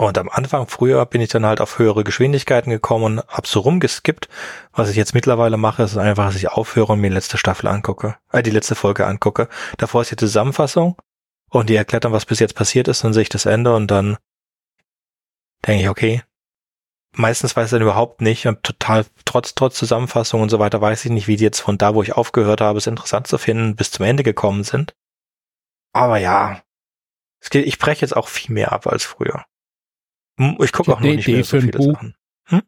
Und am Anfang, früher, bin ich dann halt auf höhere Geschwindigkeiten gekommen hab so rumgeskippt. Was ich jetzt mittlerweile mache, ist einfach, dass ich aufhöre und mir die letzte Staffel angucke, äh, die letzte Folge angucke. Davor ist die Zusammenfassung und die erklärt dann, was bis jetzt passiert ist, dann sehe ich das Ende und dann denke ich, okay, meistens weiß ich dann überhaupt nicht und total, trotz, trotz Zusammenfassung und so weiter, weiß ich nicht, wie die jetzt von da, wo ich aufgehört habe, es interessant zu finden, bis zum Ende gekommen sind. Aber ja, es geht, ich breche jetzt auch viel mehr ab als früher. Hm, Ich gucke auch noch nicht Idee mehr für so ein viele Buch. Sachen. Hm?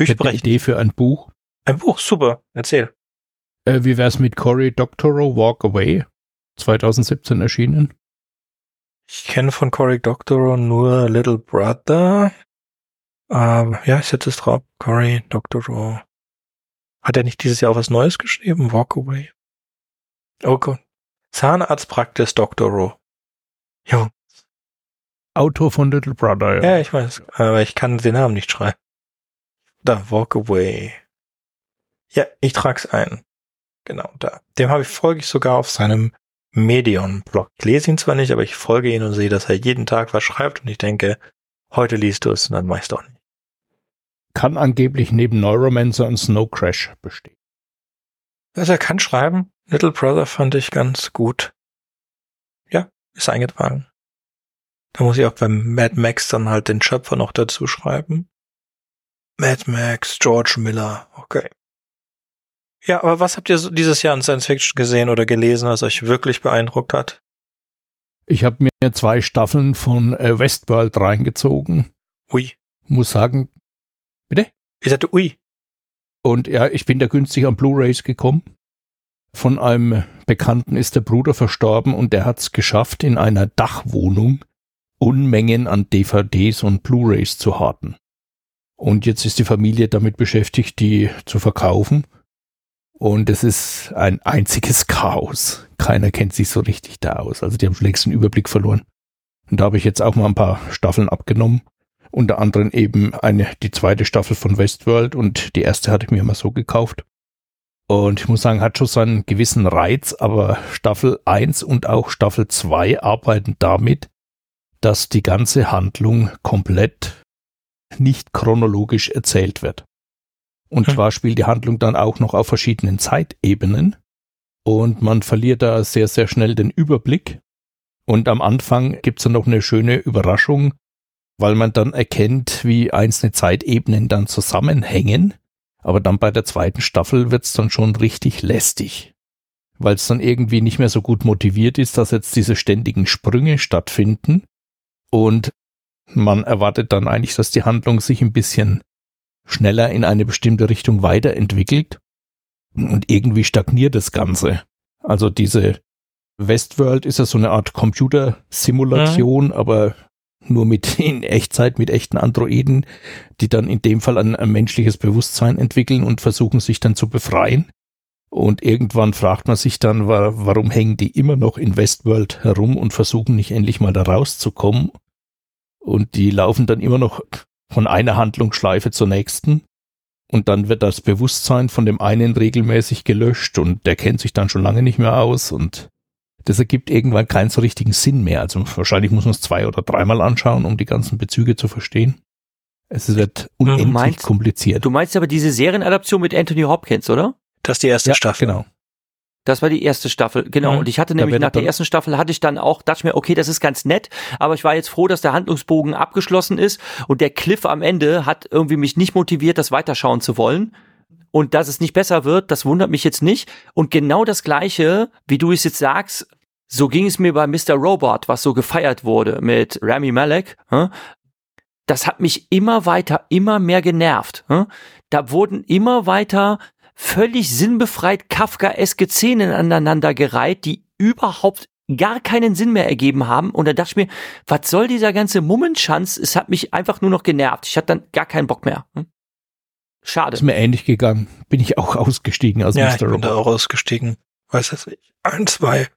Ich Bücher. Idee für ein Buch. Ein Buch, super, erzähl. Äh, wie wär's mit Cory Doctorow Walk Away? 2017 erschienen. Ich kenne von Cory Doctorow nur Little Brother. Ähm, ja, ich setze es drauf. Cory Doctorow. Hat er nicht dieses Jahr auch was Neues geschrieben? Walk Away. Oh Gott. Zahnarztpraxis Doctorow. Jo, Autor von Little Brother. ja, ich weiß. Aber ich kann den Namen nicht schreiben. Da, Walk Away. Ja, ich trag's ein. Genau, da. Dem habe ich, folge ich sogar auf seinem Medion-Blog. Ich lese ihn zwar nicht, aber ich folge ihn und sehe, dass er jeden Tag was schreibt und ich denke, heute liest du es und dann weißt du auch nicht. Kann angeblich neben Neuromancer und Snow Crash bestehen. Also er kann schreiben. Little Brother fand ich ganz gut. Ja, ist eingetragen. Da muss ich auch beim Mad Max dann halt den Schöpfer noch dazu schreiben. Mad Max, George Miller, okay. Ja, aber was habt ihr so dieses Jahr in Science Fiction gesehen oder gelesen, was euch wirklich beeindruckt hat? Ich habe mir zwei Staffeln von äh, Westworld reingezogen. Ui. Muss sagen, bitte? Ich sagte, ui. Und ja, ich bin da günstig an Blu-rays gekommen. Von einem Bekannten ist der Bruder verstorben und der hat es geschafft, in einer Dachwohnung Unmengen an DVDs und Blu-rays zu harten. Und jetzt ist die Familie damit beschäftigt, die zu verkaufen. Und es ist ein einziges Chaos. Keiner kennt sich so richtig da aus. Also die haben schon längst den Überblick verloren. Und da habe ich jetzt auch mal ein paar Staffeln abgenommen. Unter anderem eben eine, die zweite Staffel von Westworld und die erste hatte ich mir mal so gekauft. Und ich muss sagen, hat schon seinen gewissen Reiz, aber Staffel 1 und auch Staffel 2 arbeiten damit, dass die ganze Handlung komplett nicht chronologisch erzählt wird. Und Hm. zwar spielt die Handlung dann auch noch auf verschiedenen Zeitebenen und man verliert da sehr, sehr schnell den Überblick. Und am Anfang gibt's dann noch eine schöne Überraschung, weil man dann erkennt, wie einzelne Zeitebenen dann zusammenhängen. Aber dann bei der zweiten Staffel wird's dann schon richtig lästig, weil es dann irgendwie nicht mehr so gut motiviert ist, dass jetzt diese ständigen Sprünge stattfinden. Und man erwartet dann eigentlich, dass die Handlung sich ein bisschen schneller in eine bestimmte Richtung weiterentwickelt. Und irgendwie stagniert das Ganze. Also diese Westworld ist ja so eine Art Computersimulation, aber nur mit in Echtzeit, mit echten Androiden, die dann in dem Fall ein, ein menschliches Bewusstsein entwickeln und versuchen sich dann zu befreien. Und irgendwann fragt man sich dann, wa warum hängen die immer noch in Westworld herum und versuchen nicht endlich mal da rauszukommen. Und die laufen dann immer noch von einer Handlungsschleife zur nächsten. Und dann wird das Bewusstsein von dem einen regelmäßig gelöscht und der kennt sich dann schon lange nicht mehr aus und das ergibt irgendwann keinen so richtigen Sinn mehr. Also wahrscheinlich muss man es zwei oder dreimal anschauen, um die ganzen Bezüge zu verstehen. Es wird unendlich meinst- kompliziert. Du meinst aber diese Serienadaption mit Anthony Hopkins, oder? Das ist die erste ja, Staffel. Genau. Das war die erste Staffel, genau. Mhm. Und ich hatte nämlich nach der ersten Staffel hatte ich dann auch, dachte ich mir, okay, das ist ganz nett, aber ich war jetzt froh, dass der Handlungsbogen abgeschlossen ist und der Cliff am Ende hat irgendwie mich nicht motiviert, das weiterschauen zu wollen. Und dass es nicht besser wird, das wundert mich jetzt nicht. Und genau das Gleiche, wie du es jetzt sagst, so ging es mir bei Mr. Robot, was so gefeiert wurde mit Rami Malek. Das hat mich immer weiter, immer mehr genervt. Da wurden immer weiter völlig sinnbefreit Kafkaeske Szenen aneinander gereiht, die überhaupt gar keinen Sinn mehr ergeben haben. Und da dachte ich mir, was soll dieser ganze Mummenschanz? Es hat mich einfach nur noch genervt. Ich hatte dann gar keinen Bock mehr. Hm? Schade. Ist mir ähnlich gegangen. Bin ich auch ausgestiegen aus Ja, ich Mr. bin da Robot. auch ausgestiegen. Weiß das nicht. Ein, zwei.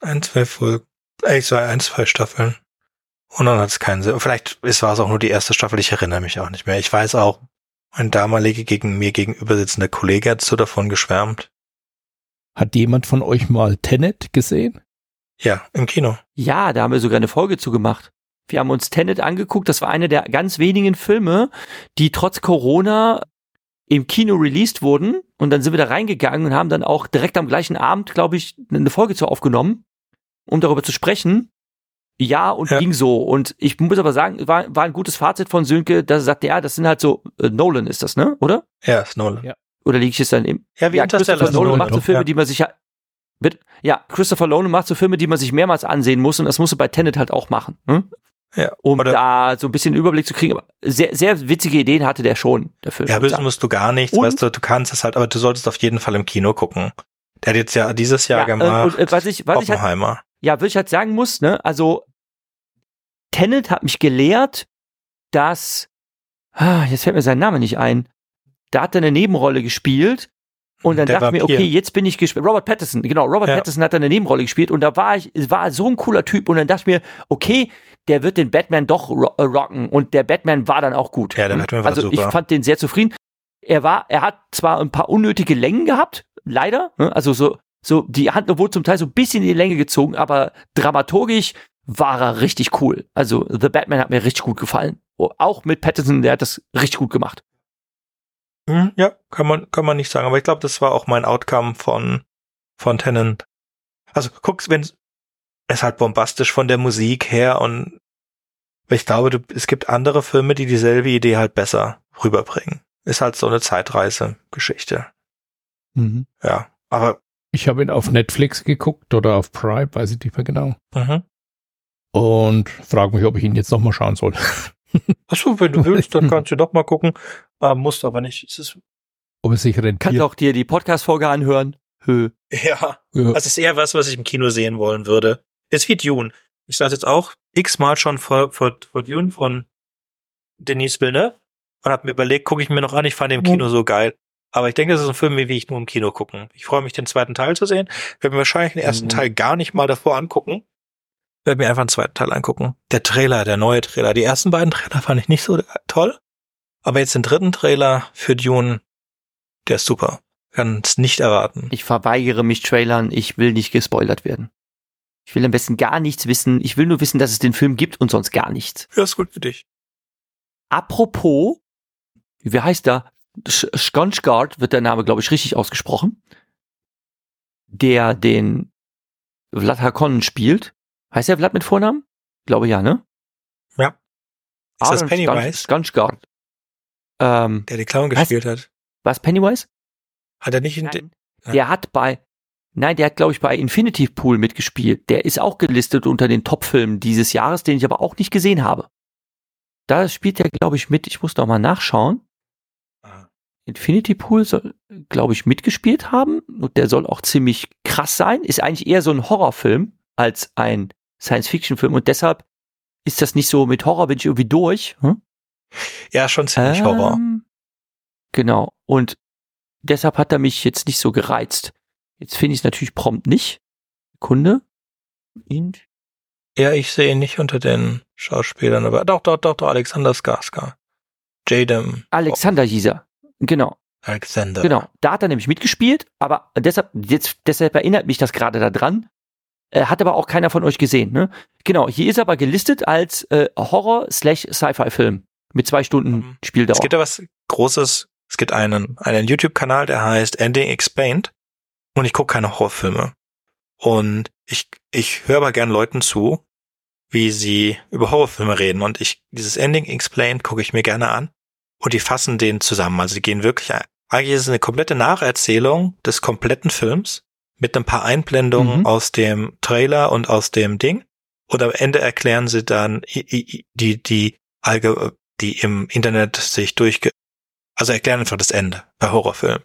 Ein, zwei Folgen. Ich zwei, ein, zwei Staffeln. Und dann hat es keinen Sinn. Vielleicht ist- war es auch nur die erste Staffel. Ich erinnere mich auch nicht mehr. Ich weiß auch, ein damaliger gegen mir gegenüber sitzender Kollege hat so davon geschwärmt. Hat jemand von euch mal Tenet gesehen? Ja, im Kino. Ja, da haben wir sogar eine Folge zu gemacht. Wir haben uns Tenet angeguckt. Das war einer der ganz wenigen Filme, die trotz Corona im Kino released wurden. Und dann sind wir da reingegangen und haben dann auch direkt am gleichen Abend, glaube ich, eine Folge zu aufgenommen, um darüber zu sprechen. Ja, und Ja. ging so. Und ich muss aber sagen, war, war ein gutes Fazit von Sönke, dass er sagte, ja, das sind halt so, äh, Nolan ist das, ne? Oder? Ja, ist Nolan. Ja. Oder liege ich jetzt dann im, Ja, wie ja, Interstellar Christopher ist Nolan Nolan. macht so Filme, ja. die man sich ja, Bitte? ja, Christopher Nolan macht so Filme, die man sich mehrmals ansehen muss und das musst du bei Tenet halt auch machen, hm? Ja, um oder- da so ein bisschen Überblick zu kriegen. Aber sehr, sehr witzige Ideen hatte der schon, der Film. Ja, wissen musst du gar nichts, Und- weißt du, du kannst es halt, aber du solltest auf jeden Fall im Kino gucken. Der hat jetzt ja dieses Jahr ja, gemacht. und, und, äh, was ich, was ich halt, Oppenheimer. Ja, was ich halt sagen muss, ne, also Tenet hat mich gelehrt, dass, ah, jetzt fällt mir sein Name nicht ein, da hat er eine Nebenrolle gespielt und dann Der dachte ich mir, okay, jetzt bin ich gespannt. Robert Pattinson, genau, Robert Ja. Pattinson hat da eine Nebenrolle gespielt und da war ich, war so ein cooler Typ und dann dachte ich mir, okay, der wird den Batman doch äh, rocken und der Batman war dann auch gut. Ja, der? Batman war also super. ich fand den sehr zufrieden. Er war, er hat zwar ein paar unnötige Längen gehabt, leider, ne? also so, so die Handlung wurde zum Teil so ein bisschen in die Länge gezogen, aber dramaturgisch war er richtig cool. Also The Batman hat mir richtig gut gefallen. Oh, Auch mit Pattinson, der hat das richtig gut gemacht. Hm, ja, kann man, kann man nicht sagen, aber ich glaube, das war auch mein Outcome von, von Tenant. Also, guck's, wenn, es ist halt bombastisch von der Musik her und ich glaube, du, es gibt andere Filme, die dieselbe Idee halt besser rüberbringen. Ist halt so eine Zeitreise-Geschichte. Mhm. Ja, aber, Ich habe ihn auf Netflix geguckt oder auf Prime, weiß ich nicht mehr genau. mhm. Und frage mich, ob ich ihn jetzt nochmal schauen soll. Achso, wenn du willst, dann kannst du doch mal gucken. Äh, musst aber nicht. Es ist, Ob es sich rentiert. Kannst auch dir die Podcast-Folge anhören. Hö. ja, Ja. Das ist eher was, was ich im Kino sehen wollen würde. Ist wie Dune. Ich saß jetzt auch x-mal schon vor, vor, vor Dune von Denise Villeneuve und habe mir überlegt, gucke ich mir noch an, ich fand den im Kino so geil. Aber ich denke, das ist ein Film, wie ich nur im Kino gucken. Ich freue mich, den zweiten Teil zu sehen. Werde mir wahrscheinlich den ersten Mhm. Teil gar nicht mal davor angucken. Werde mir einfach den zweiten Teil angucken. Der Trailer, der neue Trailer. Die ersten beiden Trailer fand ich nicht so toll. Aber jetzt den dritten Trailer für Dune, der ist super. Kann es nicht erwarten. Ich verweigere mich Trailern, ich will nicht gespoilert werden. Ich will am besten gar nichts wissen. Ich will nur wissen, dass es den Film gibt und sonst gar nichts. Ja, ist gut für dich. Apropos, wie heißt der? Skonsgard wird der Name, glaube ich, richtig ausgesprochen. Der den Vlad Harkonnen spielt. Heißt der Vlad mit Vornamen? Glaube ja, ne? Ja. Ist das Aaron Pennywise? Skonsgard. Ähm, Der die Clown Was? gespielt hat. was Pennywise? Hat er nicht in Nein. Der hat bei, nein, der hat, glaube ich, bei Infinity Pool mitgespielt. Der ist auch gelistet unter den Top-Filmen dieses Jahres, den ich aber auch nicht gesehen habe. Da spielt er, glaube ich, mit. Ich muss noch mal nachschauen. Infinity Pool soll, glaube ich, mitgespielt haben. Und der soll auch ziemlich krass sein. Ist eigentlich eher so ein Horrorfilm als ein Science-Fiction-Film. Und deshalb ist das nicht so mit Horror, bin ich irgendwie durch. Hm? Ja, schon ziemlich Horror. Ähm, Genau. Und deshalb hat er mich jetzt nicht so gereizt. Jetzt finde ich es natürlich prompt nicht. Kunde. In Ja, ich sehe ihn nicht unter den Schauspielern, aber doch, doch, doch, doch, Alexander Skarsgård. Jadem. Alexander hieß er. Genau, Alexander. genau. Da hat er nämlich mitgespielt, aber deshalb, jetzt, deshalb erinnert mich das gerade daran. Äh, hat aber auch keiner von euch gesehen, ne? Genau, hier ist er aber gelistet als äh, Horror-slash-Sci-Fi-Film. Mit zwei Stunden Mhm. Spieldauer. Es gibt da was Großes. Es gibt einen, einen YouTube-Kanal, der heißt Ending Explained. Und ich gucke keine Horrorfilme. Und ich, ich höre aber gern Leuten zu, wie sie über Horrorfilme reden. Und ich, dieses Ending Explained gucke ich mir gerne an. Und die fassen den zusammen. Also die gehen wirklich, eigentlich ist es eine komplette Nacherzählung des kompletten Films mit ein paar Einblendungen Mhm. aus dem Trailer und aus dem Ding. Und am Ende erklären sie dann die, die, allge die im Internet sich durchge, also erklären einfach das Ende bei Horrorfilmen.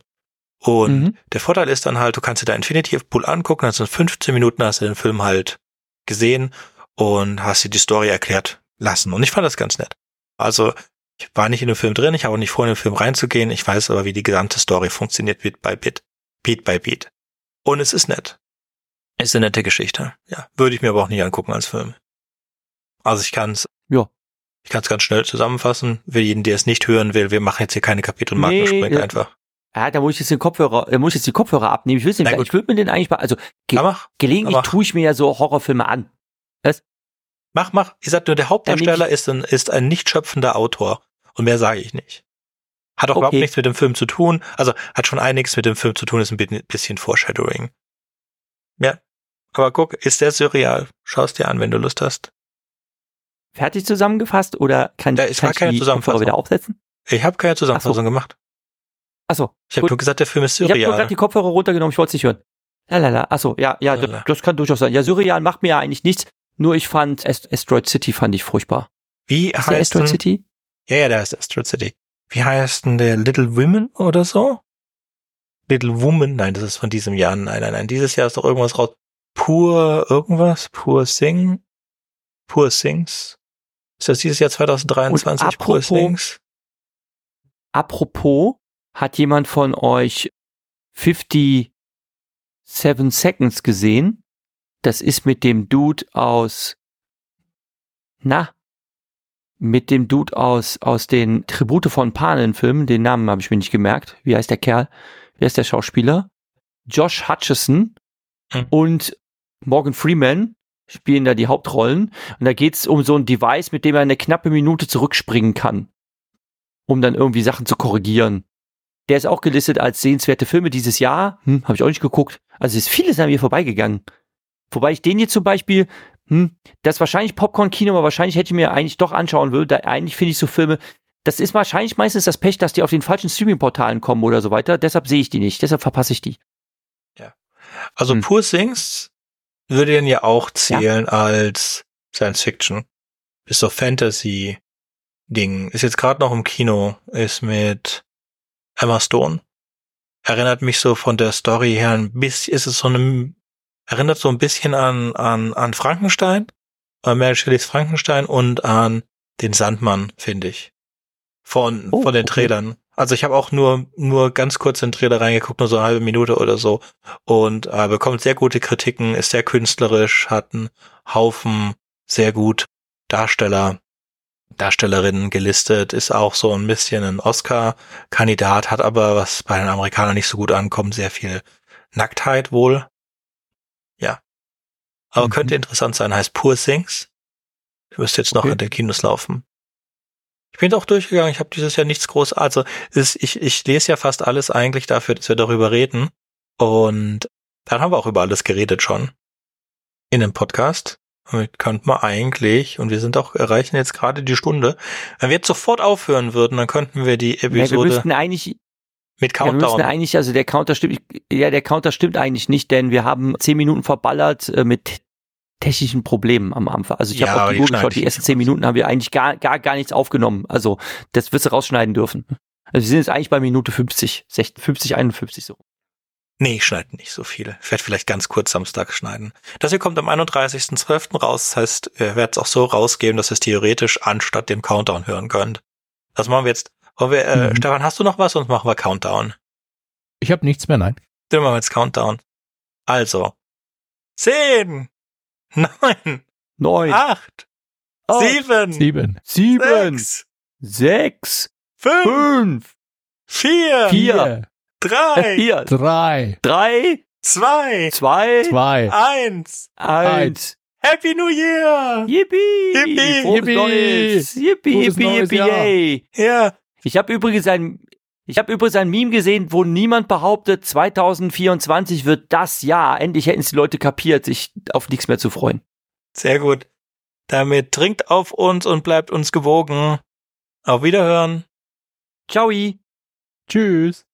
Und Mhm. der Vorteil ist dann halt, du kannst dir da Infinity Pool angucken, also in 15 Minuten hast du den Film halt gesehen und hast dir die Story erklärt lassen. Und ich fand das ganz nett. Also, ich war nicht in dem Film drin, ich habe auch nicht vor, in den Film reinzugehen, ich weiß aber, wie die gesamte Story funktioniert, Bit by Bit, Beat by Beat. Und es ist nett. Es ist eine nette Geschichte. Ja, würde ich mir aber auch nicht angucken als Film. Also ich kann es Ja. ich kann es ganz schnell zusammenfassen. Für jeden, der es nicht hören will, wir machen jetzt hier keine Kapitelmarken, Nee, springt äh, einfach. Ja, da muss ich jetzt den Kopfhörer, da muss ich jetzt die Kopfhörer abnehmen. Ich den, ich würde mir den eigentlich mal, also ge Ja, mach, gelegentlich aber- tue ich mir ja so Horrorfilme an. mach, mach. Ich sag nur, der Hauptdarsteller ist ein, ist ein nicht schöpfender Autor. Und mehr sage ich nicht. Hat auch überhaupt Okay. nichts mit dem Film zu tun. Also hat schon einiges mit dem Film zu tun, ist ein bi- bisschen Foreshadowing. Ja. Aber guck, ist der surreal. Schau es dir an, wenn du Lust hast. fertig zusammengefasst oder kann, Da ist kann gar ich keine die Zusammenfassung. Wieder aufsetzen? Ich habe keine Zusammenfassung gemacht. Achso, Ich habe nur gesagt, der Film ist ich habe nur gerade surreal. die Kopfhörer runtergenommen, ich wollte es nicht hören. Lalala. Achso, ja, ja, Lala. das, kann durchaus sein. Ja, Surreal macht mir ja eigentlich nichts. Nur ich fand Ast Asteroid City fand ich furchtbar. Wie heißt Asteroid City? Ja, ja, der heißt Asteroid City. Wie heißt denn der Little Women oder so? Little Woman? Nein, das ist von diesem Jahr. Nein, nein, nein. Dieses Jahr ist doch irgendwas raus. Pur irgendwas? Pur Sing? Pur Sings? Ist das dieses Jahr 2023? Und Pur apropos- Sings? Apropos, hat jemand von euch 57 Seconds gesehen? Das ist mit dem Dude aus, na, mit dem Dude aus, aus den Tribute von Panen Filmen, den Namen habe ich mir nicht gemerkt. Wie heißt der Kerl? Wie heißt der Schauspieler? Josh Hutcherson Hm. und Morgan Freeman spielen da die Hauptrollen. Und da geht's um so ein Device, mit dem er eine knappe Minute zurückspringen kann um dann irgendwie Sachen zu korrigieren. Der ist auch gelistet als sehenswerte Filme dieses Jahr. Hm, habe ich auch nicht geguckt. Also ist vieles an mir vorbeigegangen. Wobei ich den hier zum Beispiel, hm, das ist wahrscheinlich Popcorn-Kino, aber wahrscheinlich hätte ich mir eigentlich doch anschauen will. Da eigentlich finde ich so Filme, das ist wahrscheinlich meistens das Pech, dass die auf den falschen Streaming-Portalen kommen oder so weiter. Deshalb sehe ich die nicht. Deshalb verpasse ich die. Also Hm. Pur Sings würde den ja auch zählen als Science Fiction. Ist so Fantasy Ding. Ist jetzt gerade noch im Kino. Ist mit Emma Stone. Erinnert mich so von der Story her ein bisschen, ist es so eine, erinnert so ein bisschen an, an, an Frankenstein. An Mary Shelleys Frankenstein und an den Sandmann, finde ich. Von, Oh, von den okay. Trailern. Also ich habe auch nur, nur ganz kurz in den Trailer reingeguckt, nur so eine halbe Minute oder so und äh, bekommt sehr gute Kritiken, ist sehr künstlerisch, hat einen Haufen sehr gut Darsteller, Darstellerinnen gelistet, ist auch so ein bisschen ein Oscar-Kandidat, hat aber, was bei den Amerikanern nicht so gut ankommt, sehr viel Nacktheit wohl. Aber Mhm. könnte interessant sein, heißt Poor Things. Müsste jetzt noch Okay. in den Kinos laufen. Ich bin auch durchgegangen, ich habe dieses Jahr nichts groß, also ist, ich, ich lese ja fast alles eigentlich dafür, dass wir darüber reden. Und dann haben wir auch über alles geredet schon. In dem Podcast. Damit könnte man eigentlich, und wir sind auch, erreichen jetzt gerade die Stunde. Wenn wir jetzt sofort aufhören würden, dann könnten wir die Ja, wir Episode müssten eigentlich, mit ja, wir Countdown. eigentlich, also der Counter stimmt, ja, der Counter stimmt eigentlich nicht, denn wir haben zehn Minuten verballert äh, mit technischen Problemen am Anfang. Also ich Ja, habe auf die Uhr geschaut, die ersten zehn. Minuten haben wir eigentlich gar, gar, gar nichts aufgenommen. Also das wirst du rausschneiden dürfen. Also wir sind jetzt eigentlich bei Minute 50, 60, 50, 51 so. Nee, ich schneide nicht so viel. Ich werde vielleicht ganz kurz Samstag schneiden. Das hier kommt am 31.12. raus. Das heißt, ihr werdet es auch so rausgeben, dass ihr es theoretisch anstatt dem Countdown hören könnt. Das machen wir jetzt. Wollen wir, äh, Mhm. Stefan, hast du noch was? Sonst machen wir Countdown. Ich habe nichts mehr, nein. Dann machen wir jetzt Countdown. Also. 10, 9, Neun, 8, acht, 7, Sieben. sieben, 6, sechs, 5, fünf, 4, Vier. 3, vier, Drei. drei, 2, zwei, Zwei. 1. eins. Happy New Year! Yippie! Yippie! Yippie! Yippie, yippie, yippie, yay! Ja, Ich habe übrigens ein, ich habe übrigens ein Meme gesehen, wo niemand behauptet, 2024 wird das Jahr. Endlich hätten es die Leute kapiert, sich auf nichts mehr zu freuen. sehr gut. Damit trinkt auf uns und bleibt uns gewogen. Auf Wiederhören. Ciao! Tschüss.